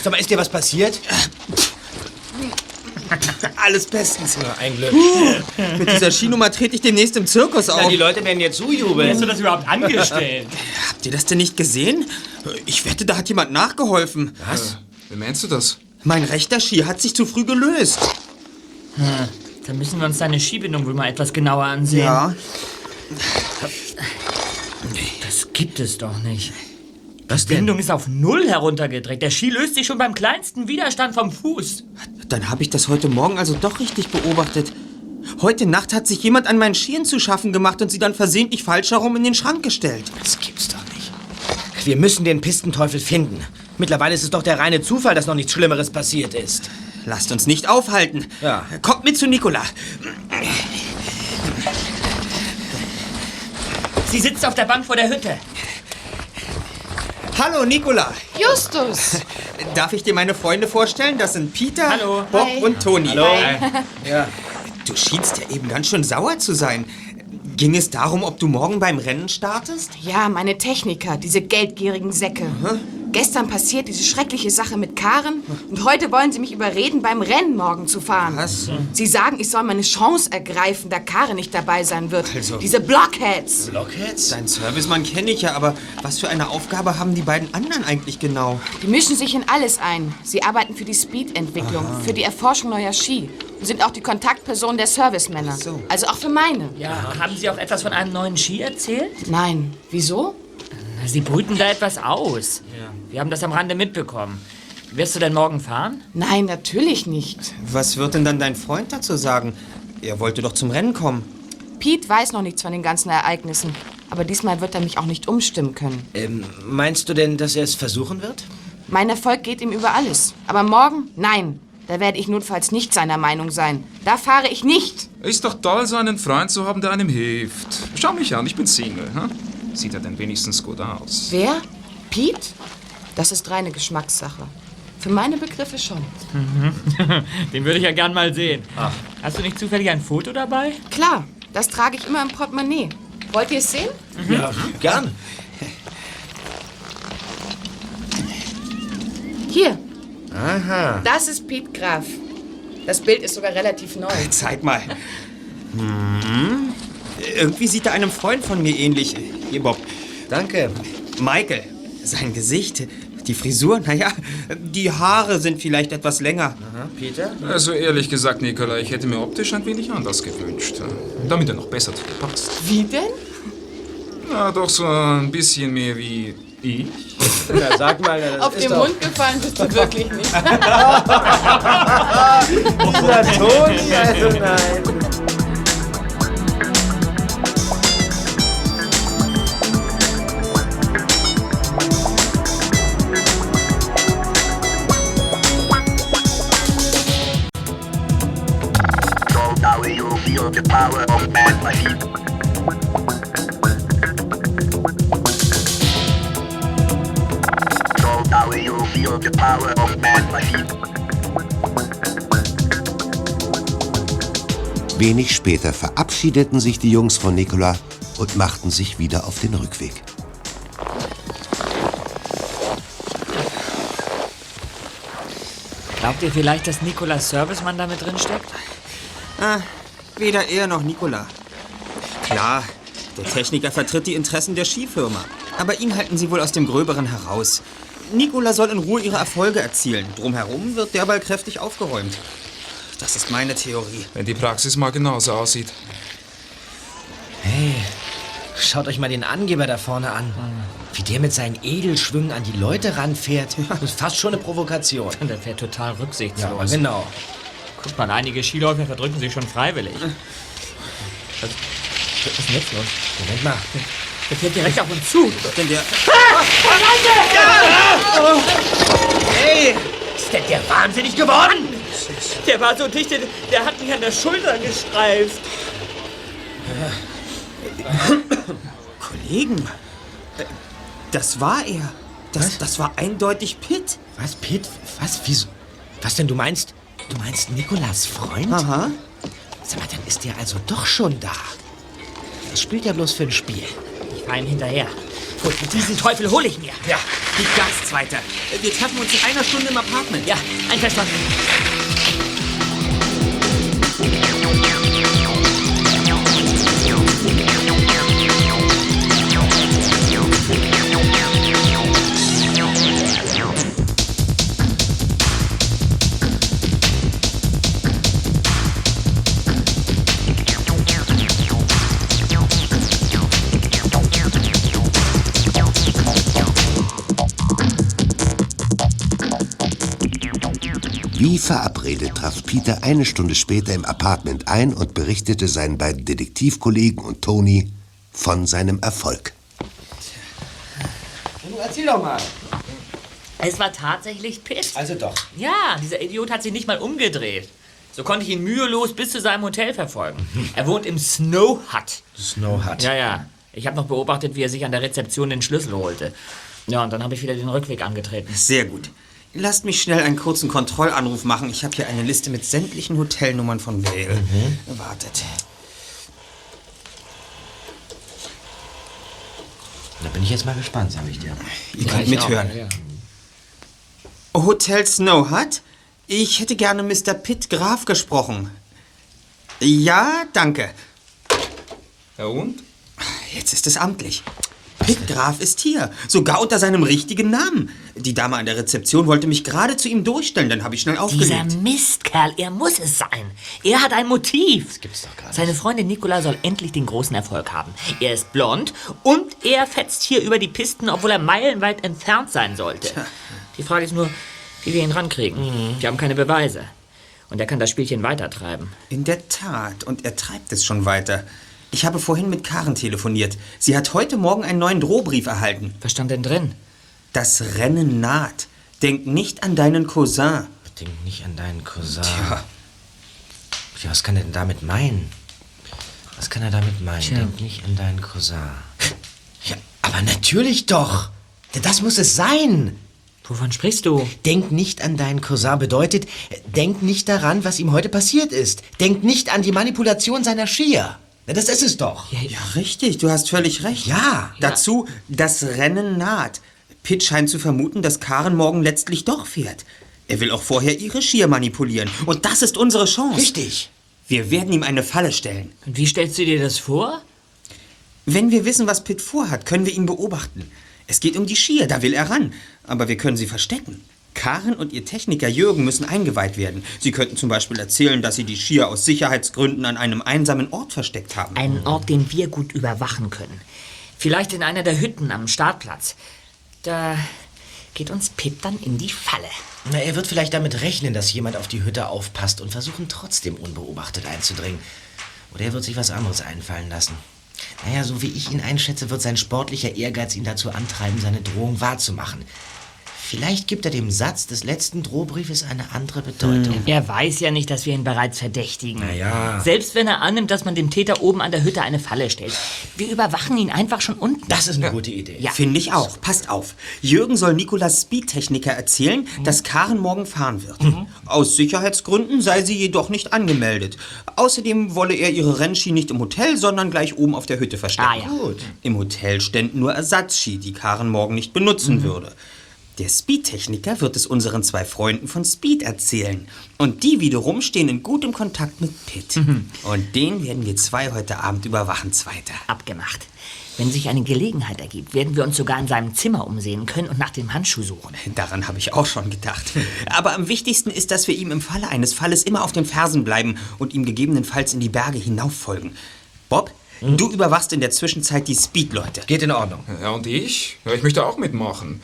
Sag mal, ist dir was passiert? Alles bestens. Na, ein Glück. Puh, mit dieser Skinummer trete ich demnächst im Zirkus auf. Na, die Leute werden jetzt zujubeln. hast du das überhaupt angestellt? Habt ihr das denn nicht gesehen? Ich wette, da hat jemand nachgeholfen. Was? Wie meinst du das? Mein rechter Ski hat sich zu früh gelöst. Hm, Dann müssen wir uns deine Skibindung wohl mal etwas genauer ansehen. Ja. Das gibt es doch nicht. Was Die Bindung ist auf Null heruntergedreht. Der Ski löst sich schon beim kleinsten Widerstand vom Fuß. Dann habe ich das heute Morgen also doch richtig beobachtet. Heute Nacht hat sich jemand an meinen Skiern zu schaffen gemacht und sie dann versehentlich falsch herum in den Schrank gestellt. Das gibt's doch nicht. Wir müssen den Pistenteufel finden. Mittlerweile ist es doch der reine Zufall, dass noch nichts Schlimmeres passiert ist. Lasst uns nicht aufhalten. Ja. Kommt mit zu Nicola. Sie sitzt auf der Bank vor der Hütte. Hallo, Nicola. Justus! Darf ich dir meine Freunde vorstellen? Das sind Peter, Hallo. Bob Hi. und Toni. Hallo. Ja. Du schienst ja eben ganz schön sauer zu sein. Ging es darum, ob du morgen beim Rennen startest? Ja, meine Techniker, diese geldgierigen Säcke. Gestern passiert diese schreckliche Sache mit Karen und heute wollen sie mich überreden, beim Rennen morgen zu fahren. Was? Sie sagen, ich soll meine Chance ergreifen, da Karen nicht dabei sein wird. Also- Diese Blockheads. Blockheads? Dein Servicemann kenne ich ja, aber was für eine Aufgabe haben die beiden anderen eigentlich genau? Die mischen sich in alles ein. Sie arbeiten für die Speed-Entwicklung, für die Erforschung neuer Ski und sind auch die Kontaktpersonen der Servicemänner. so. Also auch für meine. Ja, haben Sie auch etwas von einem neuen Ski erzählt? Nein. Wieso? Sie brüten da etwas aus. Wir haben das am Rande mitbekommen. Wirst du denn morgen fahren? Nein, natürlich nicht. Was wird denn dann dein Freund dazu sagen? Er wollte doch zum Rennen kommen. Pete weiß noch nichts von den ganzen Ereignissen. Aber diesmal wird er mich auch nicht umstimmen können. Ähm, meinst du denn, dass er es versuchen wird? Mein Erfolg geht ihm über alles. Aber morgen? Nein. Da werde ich notfalls nicht seiner Meinung sein. Da fahre ich nicht. Ist doch toll, so einen Freund zu haben, der einem hilft. Schau mich an, ich bin Single. Hm? Sieht er denn wenigstens gut aus? Wer? Pete? Das ist reine Geschmackssache. Für meine Begriffe schon. Den würde ich ja gern mal sehen. Hast du nicht zufällig ein Foto dabei? Klar, das trage ich immer im Portemonnaie. Wollt ihr es sehen? Ja, gern. Hier, Aha. das ist Pete Graf. Das Bild ist sogar relativ neu. Zeig mal. Hm. Irgendwie sieht er einem Freund von mir ähnlich. Hier, Bob. Danke. Michael. Sein Gesicht, die Frisur, naja, die Haare sind vielleicht etwas länger. Aha, Peter? Also ehrlich gesagt, Nikola, ich hätte mir optisch ein wenig anders gewünscht. Damit er noch besser zu dir passt. Wie denn? Na, doch so ein bisschen mehr wie ich. Na, sag mal, das Auf ist den doch... Mund gefallen bist du wirklich nicht. Dieser Toni, also nein. The power of man by feet. So now you feel the power of man by feet. Wenig später verabschiedeten sich die Jungs von Nikola und machten sich wieder auf den Rückweg. Glaubt ihr vielleicht, dass Nikolas Servicemann da mit drin steckt? Ah, weder er noch Nikola. Klar, der Techniker vertritt die Interessen der Skifirma. Aber ihn halten sie wohl aus dem Gröberen heraus. Nikola soll in Ruhe ihre Erfolge erzielen. Drumherum wird derweil kräftig aufgeräumt. Das ist meine Theorie. Wenn die Praxis mal genauso aussieht. Hey, schaut euch mal den Angeber da vorne an. Wie der mit seinen Edelschwüngen an die Leute ranfährt. Das ist fast schon eine Provokation. Der fährt total rücksichtslos. Ja, genau. Guck mal, einige Skiläufer verdrücken sich schon freiwillig. Was, was ist denn jetzt los? Moment mal. Der fährt direkt auf uns zu. Denn der. Hey! Ist denn der wahnsinnig geworden? Der war so dicht, der, der hat mich an der Schulter gestreift. Kollegen, äh, das war er. Das, das war eindeutig Pitt. Was, Pitt? Was? Wieso? Was denn, du meinst? Du meinst Nikolas Freund? Aha. Sag mal, dann ist der also doch schon da. Das spielt ja bloß für ein Spiel. Ich fahr ihm hinterher. Gut, diesen Teufel hole ich mir. Ja, gib Gas, Zweiter. Wir treffen uns in einer Stunde im Apartment. Ja, einverstanden. Wie verabredet traf Peter eine Stunde später im Apartment ein und berichtete seinen beiden Detektivkollegen und Tony von seinem Erfolg. Du erzähl doch mal. Es war tatsächlich Pitt. Also doch. Ja, dieser Idiot hat sich nicht mal umgedreht. So konnte ich ihn mühelos bis zu seinem Hotel verfolgen. Er wohnt im Snow Hut. Snow Hut. Ja, ja. Ich habe noch beobachtet, wie er sich an der Rezeption den Schlüssel holte. Ja, und dann habe ich wieder den Rückweg angetreten. Sehr gut. Lasst mich schnell einen kurzen Kontrollanruf machen. Ich habe hier eine Liste mit sämtlichen Hotelnummern von Vale. Mhm. Wartet. Da bin ich jetzt mal gespannt, sag ich dir. Ihr könnt mithören. Hotel Snow Hut? Ich hätte gerne Mr. Pitt Graf gesprochen. Ja, danke. Ja und? Jetzt ist es amtlich. Pitt Graf ist hier, sogar unter seinem richtigen Namen. Die Dame an der Rezeption wollte mich gerade zu ihm durchstellen, dann habe ich schnell Dieser aufgelegt. Mistkerl, er muss es sein. Er hat ein Motiv. Das gibt's doch gar nicht. Seine Freundin Nicola soll endlich den großen Erfolg haben. Er ist blond und er fetzt hier über die Pisten, obwohl er meilenweit entfernt sein sollte. Die Frage ist nur, wie wir ihn rankriegen. Wir haben keine Beweise. Und er kann das Spielchen weitertreiben. In der Tat, und er treibt es schon weiter. Ich habe vorhin mit Karen telefoniert. Sie hat heute Morgen einen neuen Drohbrief erhalten. Was stand denn drin? Das Rennen naht. Denk nicht an deinen Cousin. Denk nicht an deinen Cousin. Tja. Ja, was kann er denn damit meinen? Was kann er damit meinen? Tja. Denk nicht an deinen Cousin. Ja, aber natürlich doch. Das muss es sein. Wovon sprichst du? Denk nicht an deinen Cousin bedeutet, denk nicht daran, was ihm heute passiert ist. Denk nicht an die Manipulation seiner Skier. Na, das ist es doch. Ja, richtig, du hast völlig recht. Ja. Dazu, das Rennen naht. Pitt scheint zu vermuten, dass Karen morgen letztlich doch fährt. Er will auch vorher ihre Skier manipulieren. Und das ist unsere Chance. Richtig. Wir werden ihm eine Falle stellen. Und wie stellst du dir das vor? Wenn wir wissen, was Pitt vorhat, können wir ihn beobachten. Es geht um die Skier, da will er ran. Aber wir können sie verstecken. Karen und ihr Techniker Jürgen müssen eingeweiht werden. Sie könnten zum Beispiel erzählen, dass sie die Skier aus Sicherheitsgründen an einem einsamen Ort versteckt haben. Einen Ort, den wir gut überwachen können. Vielleicht in einer der Hütten am Startplatz. Da geht uns Pitt dann in die Falle. Na, er wird vielleicht damit rechnen, dass jemand auf die Hütte aufpasst und versuchen, trotzdem unbeobachtet einzudringen. Oder er wird sich was anderes einfallen lassen. Naja, so wie ich ihn einschätze, wird sein sportlicher Ehrgeiz ihn dazu antreiben, seine Drohung wahrzumachen. Vielleicht gibt er dem Satz des letzten Drohbriefes eine andere Bedeutung. Er weiß ja nicht, dass wir ihn bereits verdächtigen. Naja. Selbst wenn er annimmt, dass man dem Täter oben an der Hütte eine Falle stellt. Wir überwachen ihn einfach schon unten. Das ist eine gute Idee. Ja. Finde ich auch. Passt auf. Jürgen soll Nikolas Speedtechniker erzählen, dass Karen morgen fahren wird. Aus Sicherheitsgründen sei sie jedoch nicht angemeldet. Außerdem wolle er ihre Rennski nicht im Hotel, sondern gleich oben auf der Hütte verstecken. Ah, ja. Gut. Im Hotel ständen nur Ersatzski, die Karen morgen nicht benutzen würde. Der Speedtechniker wird es unseren zwei Freunden von Speed erzählen. Und die wiederum stehen in gutem Kontakt mit Pitt. Und den werden wir zwei heute Abend überwachen, Zweiter. Abgemacht. Wenn sich eine Gelegenheit ergibt, werden wir uns sogar in seinem Zimmer umsehen können und nach dem Handschuh suchen. Daran habe ich auch schon gedacht. Aber am wichtigsten ist, dass wir ihm im Falle eines Falles immer auf den Fersen bleiben und ihm gegebenenfalls in die Berge hinauffolgen. Bob, du überwachst in der Zwischenzeit die Speed-Leute. Geht in Ordnung. Ja, und ich? Ja, ich möchte auch mitmachen.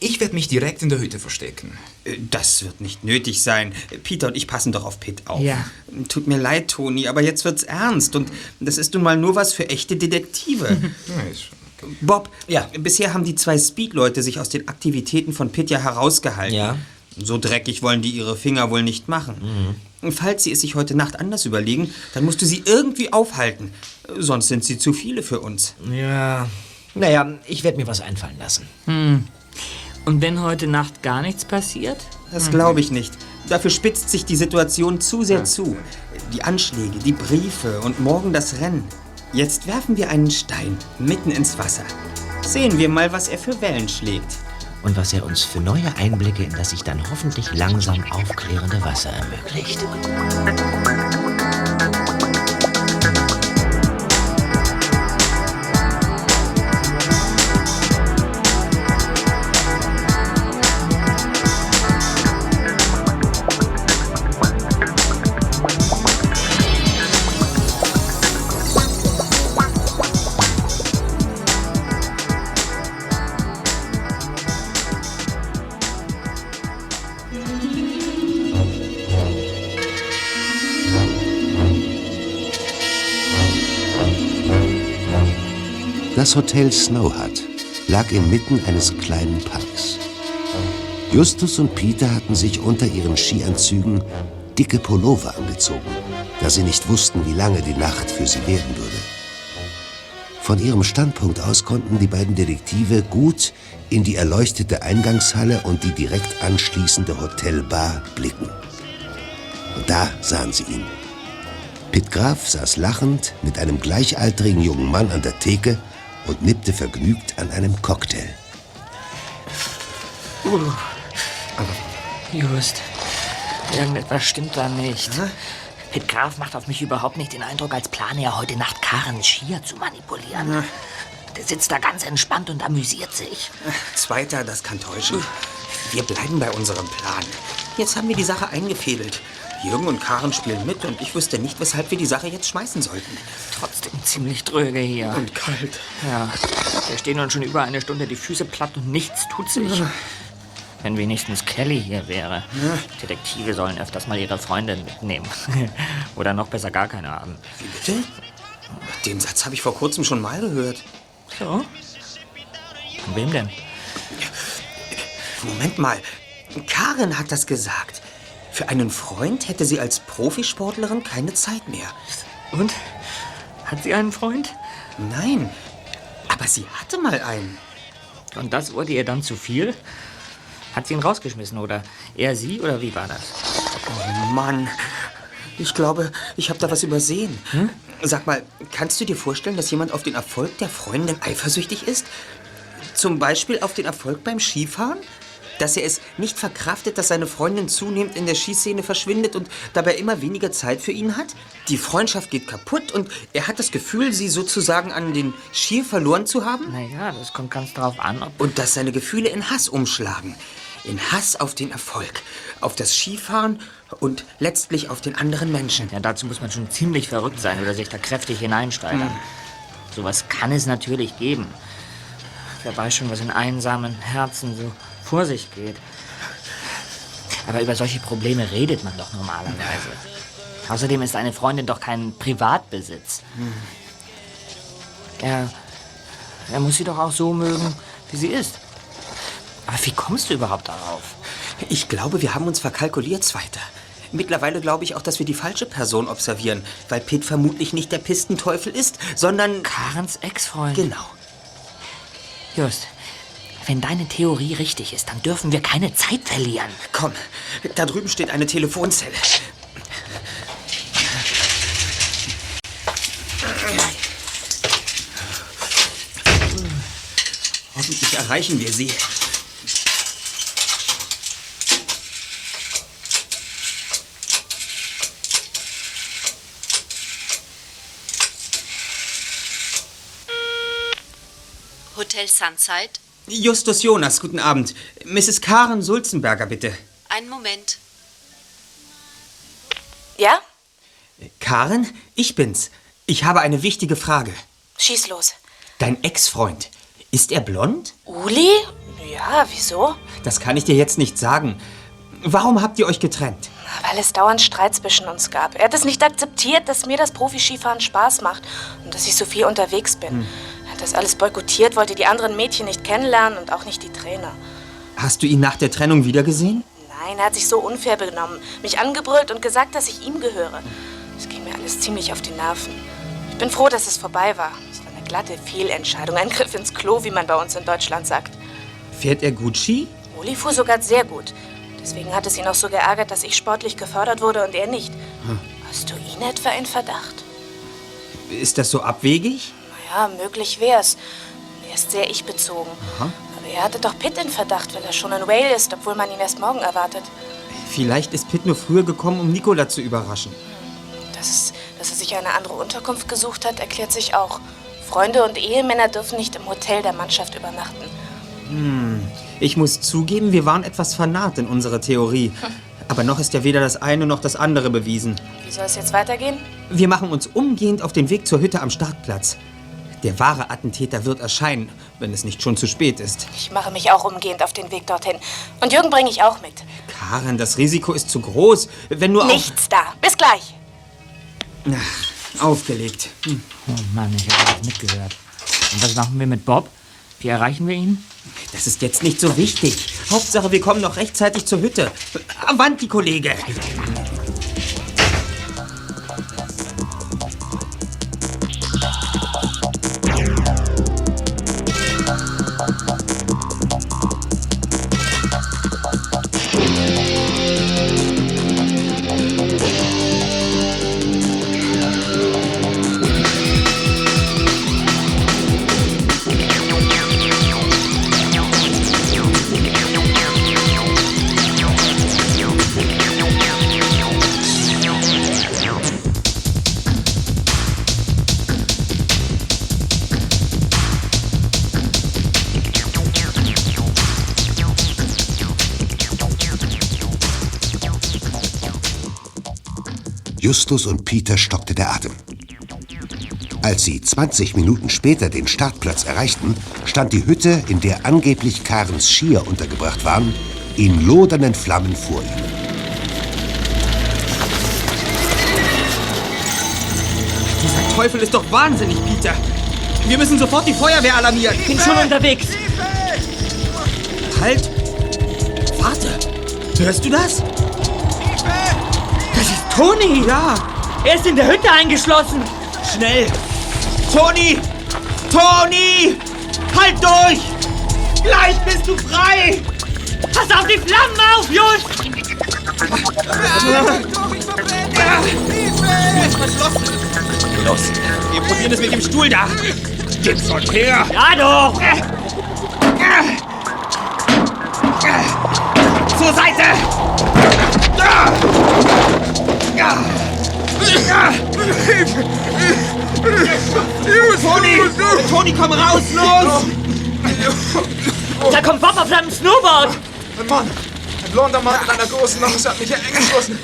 Ich werde mich direkt in der Hütte verstecken. Äh, Das wird nicht nötig sein. Peter und ich passen doch auf Pitt auf. Ja. Tut mir leid, Toni, aber jetzt wird's ernst. Und das ist nun mal nur was für echte Detektive. Ja, ist schon. Bob, ja. bisher haben die zwei Speed-Leute sich aus den Aktivitäten von Pitt ja herausgehalten. Ja. So dreckig wollen die ihre Finger wohl nicht machen. Falls sie es sich heute Nacht anders überlegen, dann musst du sie irgendwie aufhalten. Sonst sind sie zu viele für uns. Ja. Naja, ich werde mir was einfallen lassen. Hm. Und wenn heute Nacht gar nichts passiert? Das glaube ich nicht. Dafür spitzt sich die Situation zu sehr zu. Die Anschläge, die Briefe und morgen das Rennen. Jetzt werfen wir einen Stein mitten ins Wasser. Sehen wir mal, was er für Wellen schlägt. Und was er uns für neue Einblicke in das sich dann hoffentlich langsam aufklärende Wasser ermöglicht. Das Hotel Snow Hut lag inmitten eines kleinen Parks. Justus und Peter hatten sich unter ihren Skianzügen dicke Pullover angezogen, da sie nicht wussten, wie lange die Nacht für sie werden würde. Von ihrem Standpunkt aus konnten die beiden Detektive gut in die erleuchtete Eingangshalle und die direkt anschließende Hotelbar blicken. Und da sahen sie ihn. Pitt Graf saß lachend mit einem gleichaltrigen jungen Mann an der Theke und nippte vergnügt an einem Cocktail. Uh. Just. Irgendetwas stimmt da nicht. Pitt Graf macht auf mich überhaupt nicht den Eindruck, als plane er heute Nacht Karen Schier zu manipulieren. Der sitzt da ganz entspannt und amüsiert sich. Zweiter, das kann täuschen. Wir bleiben bei unserem Plan. Jetzt haben wir die Sache eingefädelt. Jürgen und Karen spielen mit und ich wüsste nicht, weshalb wir die Sache jetzt schmeißen sollten. Trotzdem ziemlich dröge hier. Und kalt. Ja, wir stehen uns schon über eine Stunde die Füße platt und nichts tut sich. Wenn wenigstens Kelly hier wäre. Detektive sollen öfters mal ihre Freundin mitnehmen. Oder noch besser gar keine haben. Wie bitte? Den Satz habe ich vor kurzem schon mal gehört. So? Von wem denn? Moment mal. Karen hat das gesagt. Für einen Freund hätte sie als Profisportlerin keine Zeit mehr. Und? Hat sie einen Freund? Nein. Aber sie hatte mal einen. Und das wurde ihr dann zu viel? Hat sie ihn rausgeschmissen oder er sie oder wie war das? Oh Mann. Ich glaube, ich habe da was übersehen. Sag mal, kannst du dir vorstellen, dass jemand auf den Erfolg der Freundin eifersüchtig ist? Zum Beispiel auf den Erfolg beim Skifahren? Dass er es nicht verkraftet, dass seine Freundin zunehmend in der Skiszene verschwindet und dabei immer weniger Zeit für ihn hat? Die Freundschaft geht kaputt und er hat das Gefühl, sie sozusagen an den Skier verloren zu haben? Naja, das kommt ganz drauf an, ob... Und dass seine Gefühle in Hass umschlagen. In Hass auf den Erfolg, auf das Skifahren und letztlich auf den anderen Menschen. Ja, dazu muss man schon ziemlich verrückt sein oder sich da kräftig hineinsteigern. Sowas kann es natürlich geben. Wer weiß schon, was in einsamen Herzen so vor sich geht. Aber über solche Probleme redet man doch normalerweise. Außerdem ist eine Freundin doch kein Privatbesitz. Er, er muss sie doch auch so mögen, wie sie ist. Aber wie kommst du überhaupt darauf? Ich glaube, wir haben uns verkalkuliert, Zweiter. Mittlerweile glaube ich auch, dass wir die falsche Person observieren, weil Pitt vermutlich nicht der Pistenteufel ist, sondern... Karens Ex-Freund. Genau. Just, wenn deine Theorie richtig ist, dann dürfen wir keine Zeit verlieren. Komm, da drüben steht eine Telefonzelle. Hoffentlich erreichen wir sie. Hotel Sunside. Justus Jonas, guten Abend. Mrs. Karen Sulzenberger, bitte. Einen Moment. Ja? Karen, ich bin's. Ich habe eine wichtige Frage. Schieß los. Dein Ex-Freund, ist er blond? Uli? Ja, wieso? Das kann ich dir jetzt nicht sagen. Warum habt ihr euch getrennt? Weil es dauernd Streit zwischen uns gab. Er hat es nicht akzeptiert, dass mir das Profi-Skifahren Spaß macht und dass ich so viel unterwegs bin. Hm. Hat das alles boykottiert, wollte die anderen Mädchen nicht kennenlernen und auch nicht die Trainer. Hast du ihn nach der Trennung wiedergesehen? Nein, er hat sich so unfair benommen, mich angebrüllt und gesagt, dass ich ihm gehöre. Es ging mir alles ziemlich auf die Nerven. Ich bin froh, dass es vorbei war. Es war eine glatte Fehlentscheidung, ein Griff ins Klo, wie man bei uns in Deutschland sagt. Fährt er gut Ski? Uli fuhr sogar sehr gut. Deswegen hat es ihn auch so geärgert, dass ich sportlich gefördert wurde und er nicht. Hm. Hast du ihn etwa in Verdacht? Ist das so abwegig? Naja, möglich wär's. Er ist sehr ich-bezogen. Aber er hatte doch Pitt in Verdacht, weil er schon in Wales ist, obwohl man ihn erst morgen erwartet. Vielleicht ist Pitt nur früher gekommen, um Nicola zu überraschen. Dass, es, dass er sich eine andere Unterkunft gesucht hat, erklärt sich auch. Freunde und Ehemänner dürfen nicht im Hotel der Mannschaft übernachten. Hm. Ich muss zugeben, wir waren etwas vernarrt in unserer Theorie. Aber noch ist ja weder das eine noch das andere bewiesen. Wie soll es jetzt weitergehen? Wir machen uns umgehend auf den Weg zur Hütte am Startplatz. Der wahre Attentäter wird erscheinen, wenn es nicht schon zu spät ist. Ich mache mich auch umgehend auf den Weg dorthin. Und Jürgen bringe ich auch mit. Karen, das Risiko ist zu groß. Wenn nur Nichts da. Bis gleich. Ach, aufgelegt. Hm. Oh Mann, ich habe alles mitgehört. Und was machen wir mit Bob? Wie erreichen wir ihn? Das ist jetzt nicht so wichtig. Hauptsache, wir kommen noch rechtzeitig zur Hütte. Avanti, Kollege! Justus und Peter stockte der Atem. Als sie 20 Minuten später den Startplatz erreichten, stand die Hütte, in der angeblich Karens Skier untergebracht waren, in lodernden Flammen vor ihnen. Dieser Teufel ist doch wahnsinnig, Peter. Wir müssen sofort die Feuerwehr alarmieren. Bin schon unterwegs. Halt! Warte! Hörst du das? Toni! Ja! Er ist in der Hütte eingeschlossen! Schnell! Toni! Toni! Halt durch! Gleich bist du frei! Pass auf die Flammen auf, Just! Los, wir probieren es mit dem Stuhl da. Gib's schon her! Ja doch! Zur Seite! Toni! Toni, komm raus! Los! Da kommt Bob auf seinem Snowboard! Ein Mann, ein blonder Mann mit einer großen Nase hat mich hier eingeschlossen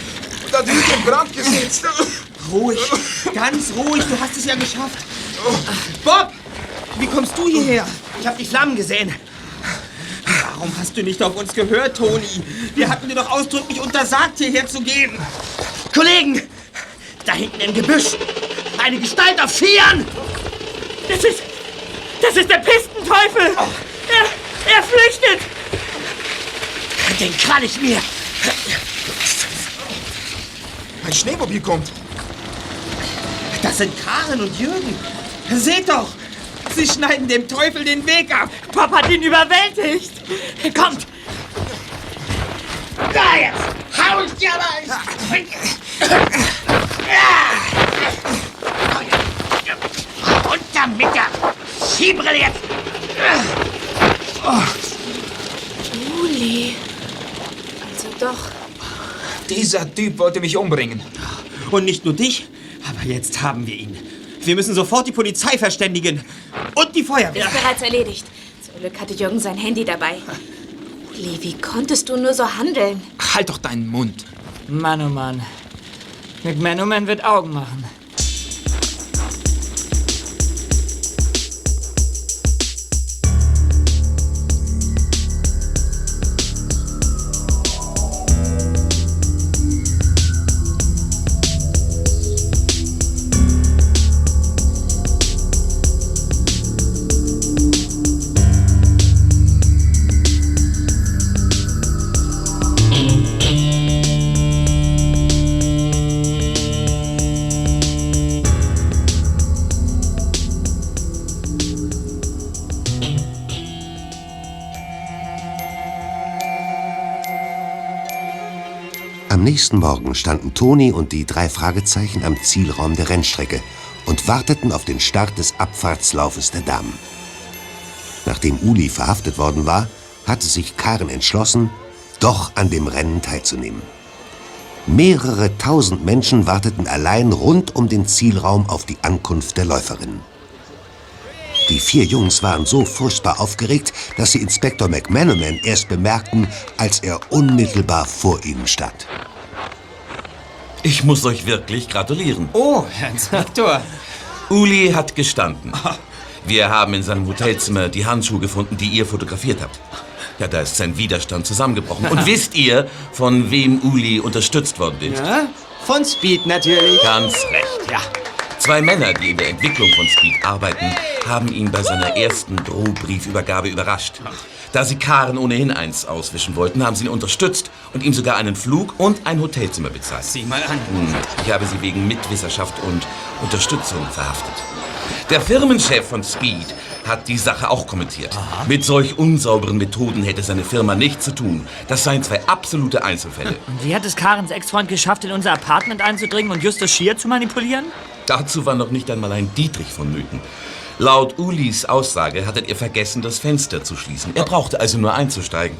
und hat mich in Brand gesetzt. Ruhig, ganz ruhig, du hast es ja geschafft. Bob, wie kommst du hierher? Ich habe die Flammen gesehen. Warum hast du nicht auf uns gehört, Toni? Wir hatten dir doch ausdrücklich untersagt, hierher zu gehen. Kollegen! Da hinten im Gebüsch! Eine Gestalt auf Skiern! Das ist. Das ist der Pistenteufel! Er, er flüchtet! Den krall ich mir. Ein Schneemobil kommt. Das sind Karen und Jürgen. Seht doch! Sie schneiden dem Teufel den Weg ab. Pop hat ihn überwältigt. Kommt. Da jetzt! Hau ich dir aber! Runter mit der Skibrille jetzt! Uli. Also doch. Dieser Typ wollte mich umbringen. Und nicht nur dich, aber jetzt haben wir ihn. Wir müssen sofort die Polizei verständigen. Und die Feuerwehr. Ist bereits erledigt. Zum Glück hatte Jürgen sein Handy dabei. Uli, wie konntest du nur so handeln? Halt doch deinen Mund. Mann, oh Mann. McManaman wird Augen machen. Nächsten Morgen standen Toni und die drei Fragezeichen am Zielraum der Rennstrecke und warteten auf den Start des Abfahrtslaufes der Damen. Nachdem Uli verhaftet worden war, hatte sich Karen entschlossen, doch an dem Rennen teilzunehmen. Mehrere tausend Menschen warteten allein rund um den Zielraum auf die Ankunft der Läuferinnen. Die vier Jungs waren so furchtbar aufgeregt, dass sie Inspektor McManaman erst bemerkten, als er unmittelbar vor ihnen stand. Ich muss euch wirklich gratulieren. Oh, Herr Inspektor. Uli hat gestanden. Wir haben in seinem Hotelzimmer die Handschuhe gefunden, die ihr fotografiert habt. Ja, da ist sein Widerstand zusammengebrochen. Und wisst ihr, von wem Uli unterstützt worden ist? Ja? Von Speed natürlich. Ganz recht, ja. Zwei Männer, die in der Entwicklung von Speed arbeiten, haben ihn bei seiner ersten Drohbriefübergabe überrascht. Da sie Karen ohnehin eins auswischen wollten, haben sie ihn unterstützt und ihm sogar einen Flug und ein Hotelzimmer bezahlt. Sieh mal an. Hm, Ich habe sie wegen Mitwisserschaft und Unterstützung verhaftet. Der Firmenchef von Speed hat die Sache auch kommentiert. Mit solch unsauberen Methoden hätte seine Firma nichts zu tun. Das seien zwei absolute Einzelfälle. Und wie hat es Karens Ex-Freund geschafft, in unser Apartment einzudringen und Justus Schier zu manipulieren? Dazu war noch nicht einmal ein Dietrich vonnöten. Laut Ulis Aussage hattet ihr vergessen, das Fenster zu schließen. Er brauchte also nur einzusteigen.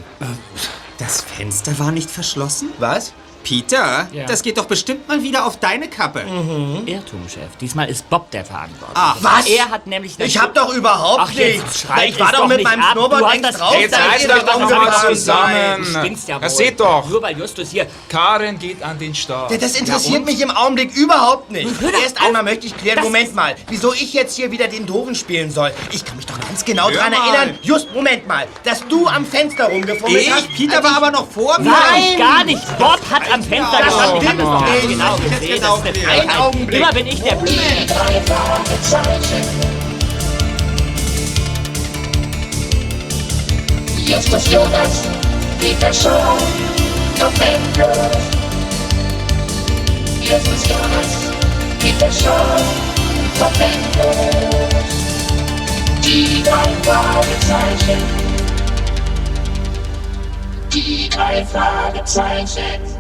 Das Fenster war nicht verschlossen? Was? Peter, Ja. das geht doch bestimmt mal wieder auf deine Kappe. Irrtum, Chef. Diesmal ist Bob der Verantwortliche. Ah, was? Er hat nämlich... Ich hab doch überhaupt Ach, nichts. Ich war doch mit meinem. Snowboard längst drauf, Jetzt doch ihr doch mal zusammen. Du ja wohl. Das seht doch. Nur weil Justus hier... Karen geht an den Start. Das interessiert mich im Augenblick überhaupt nicht. Erst einmal möchte ich klären, Das Moment mal, wieso ich jetzt hier wieder den Doofen spielen soll. Ich kann mich doch ganz genau Hör daran mal. erinnern. Just, Moment mal, dass du am Fenster rumgefummelt hast. Ich? Peter war aber noch vor mir. Nein, gar nicht. Bob hat am Fenster Das gestanden. Ich hab stimmt das doch nicht. genau ist gesehen. Das ist eine. Augenblick. Immer bin ich der Blöde. Drei Fragezeichen. Justus Jonas, Peter Shaw, Tom Mendes. Justus Jonas, Peter Shaw, Tom Mendes. Die drei Fragezeichen. Die drei Fragezeichen.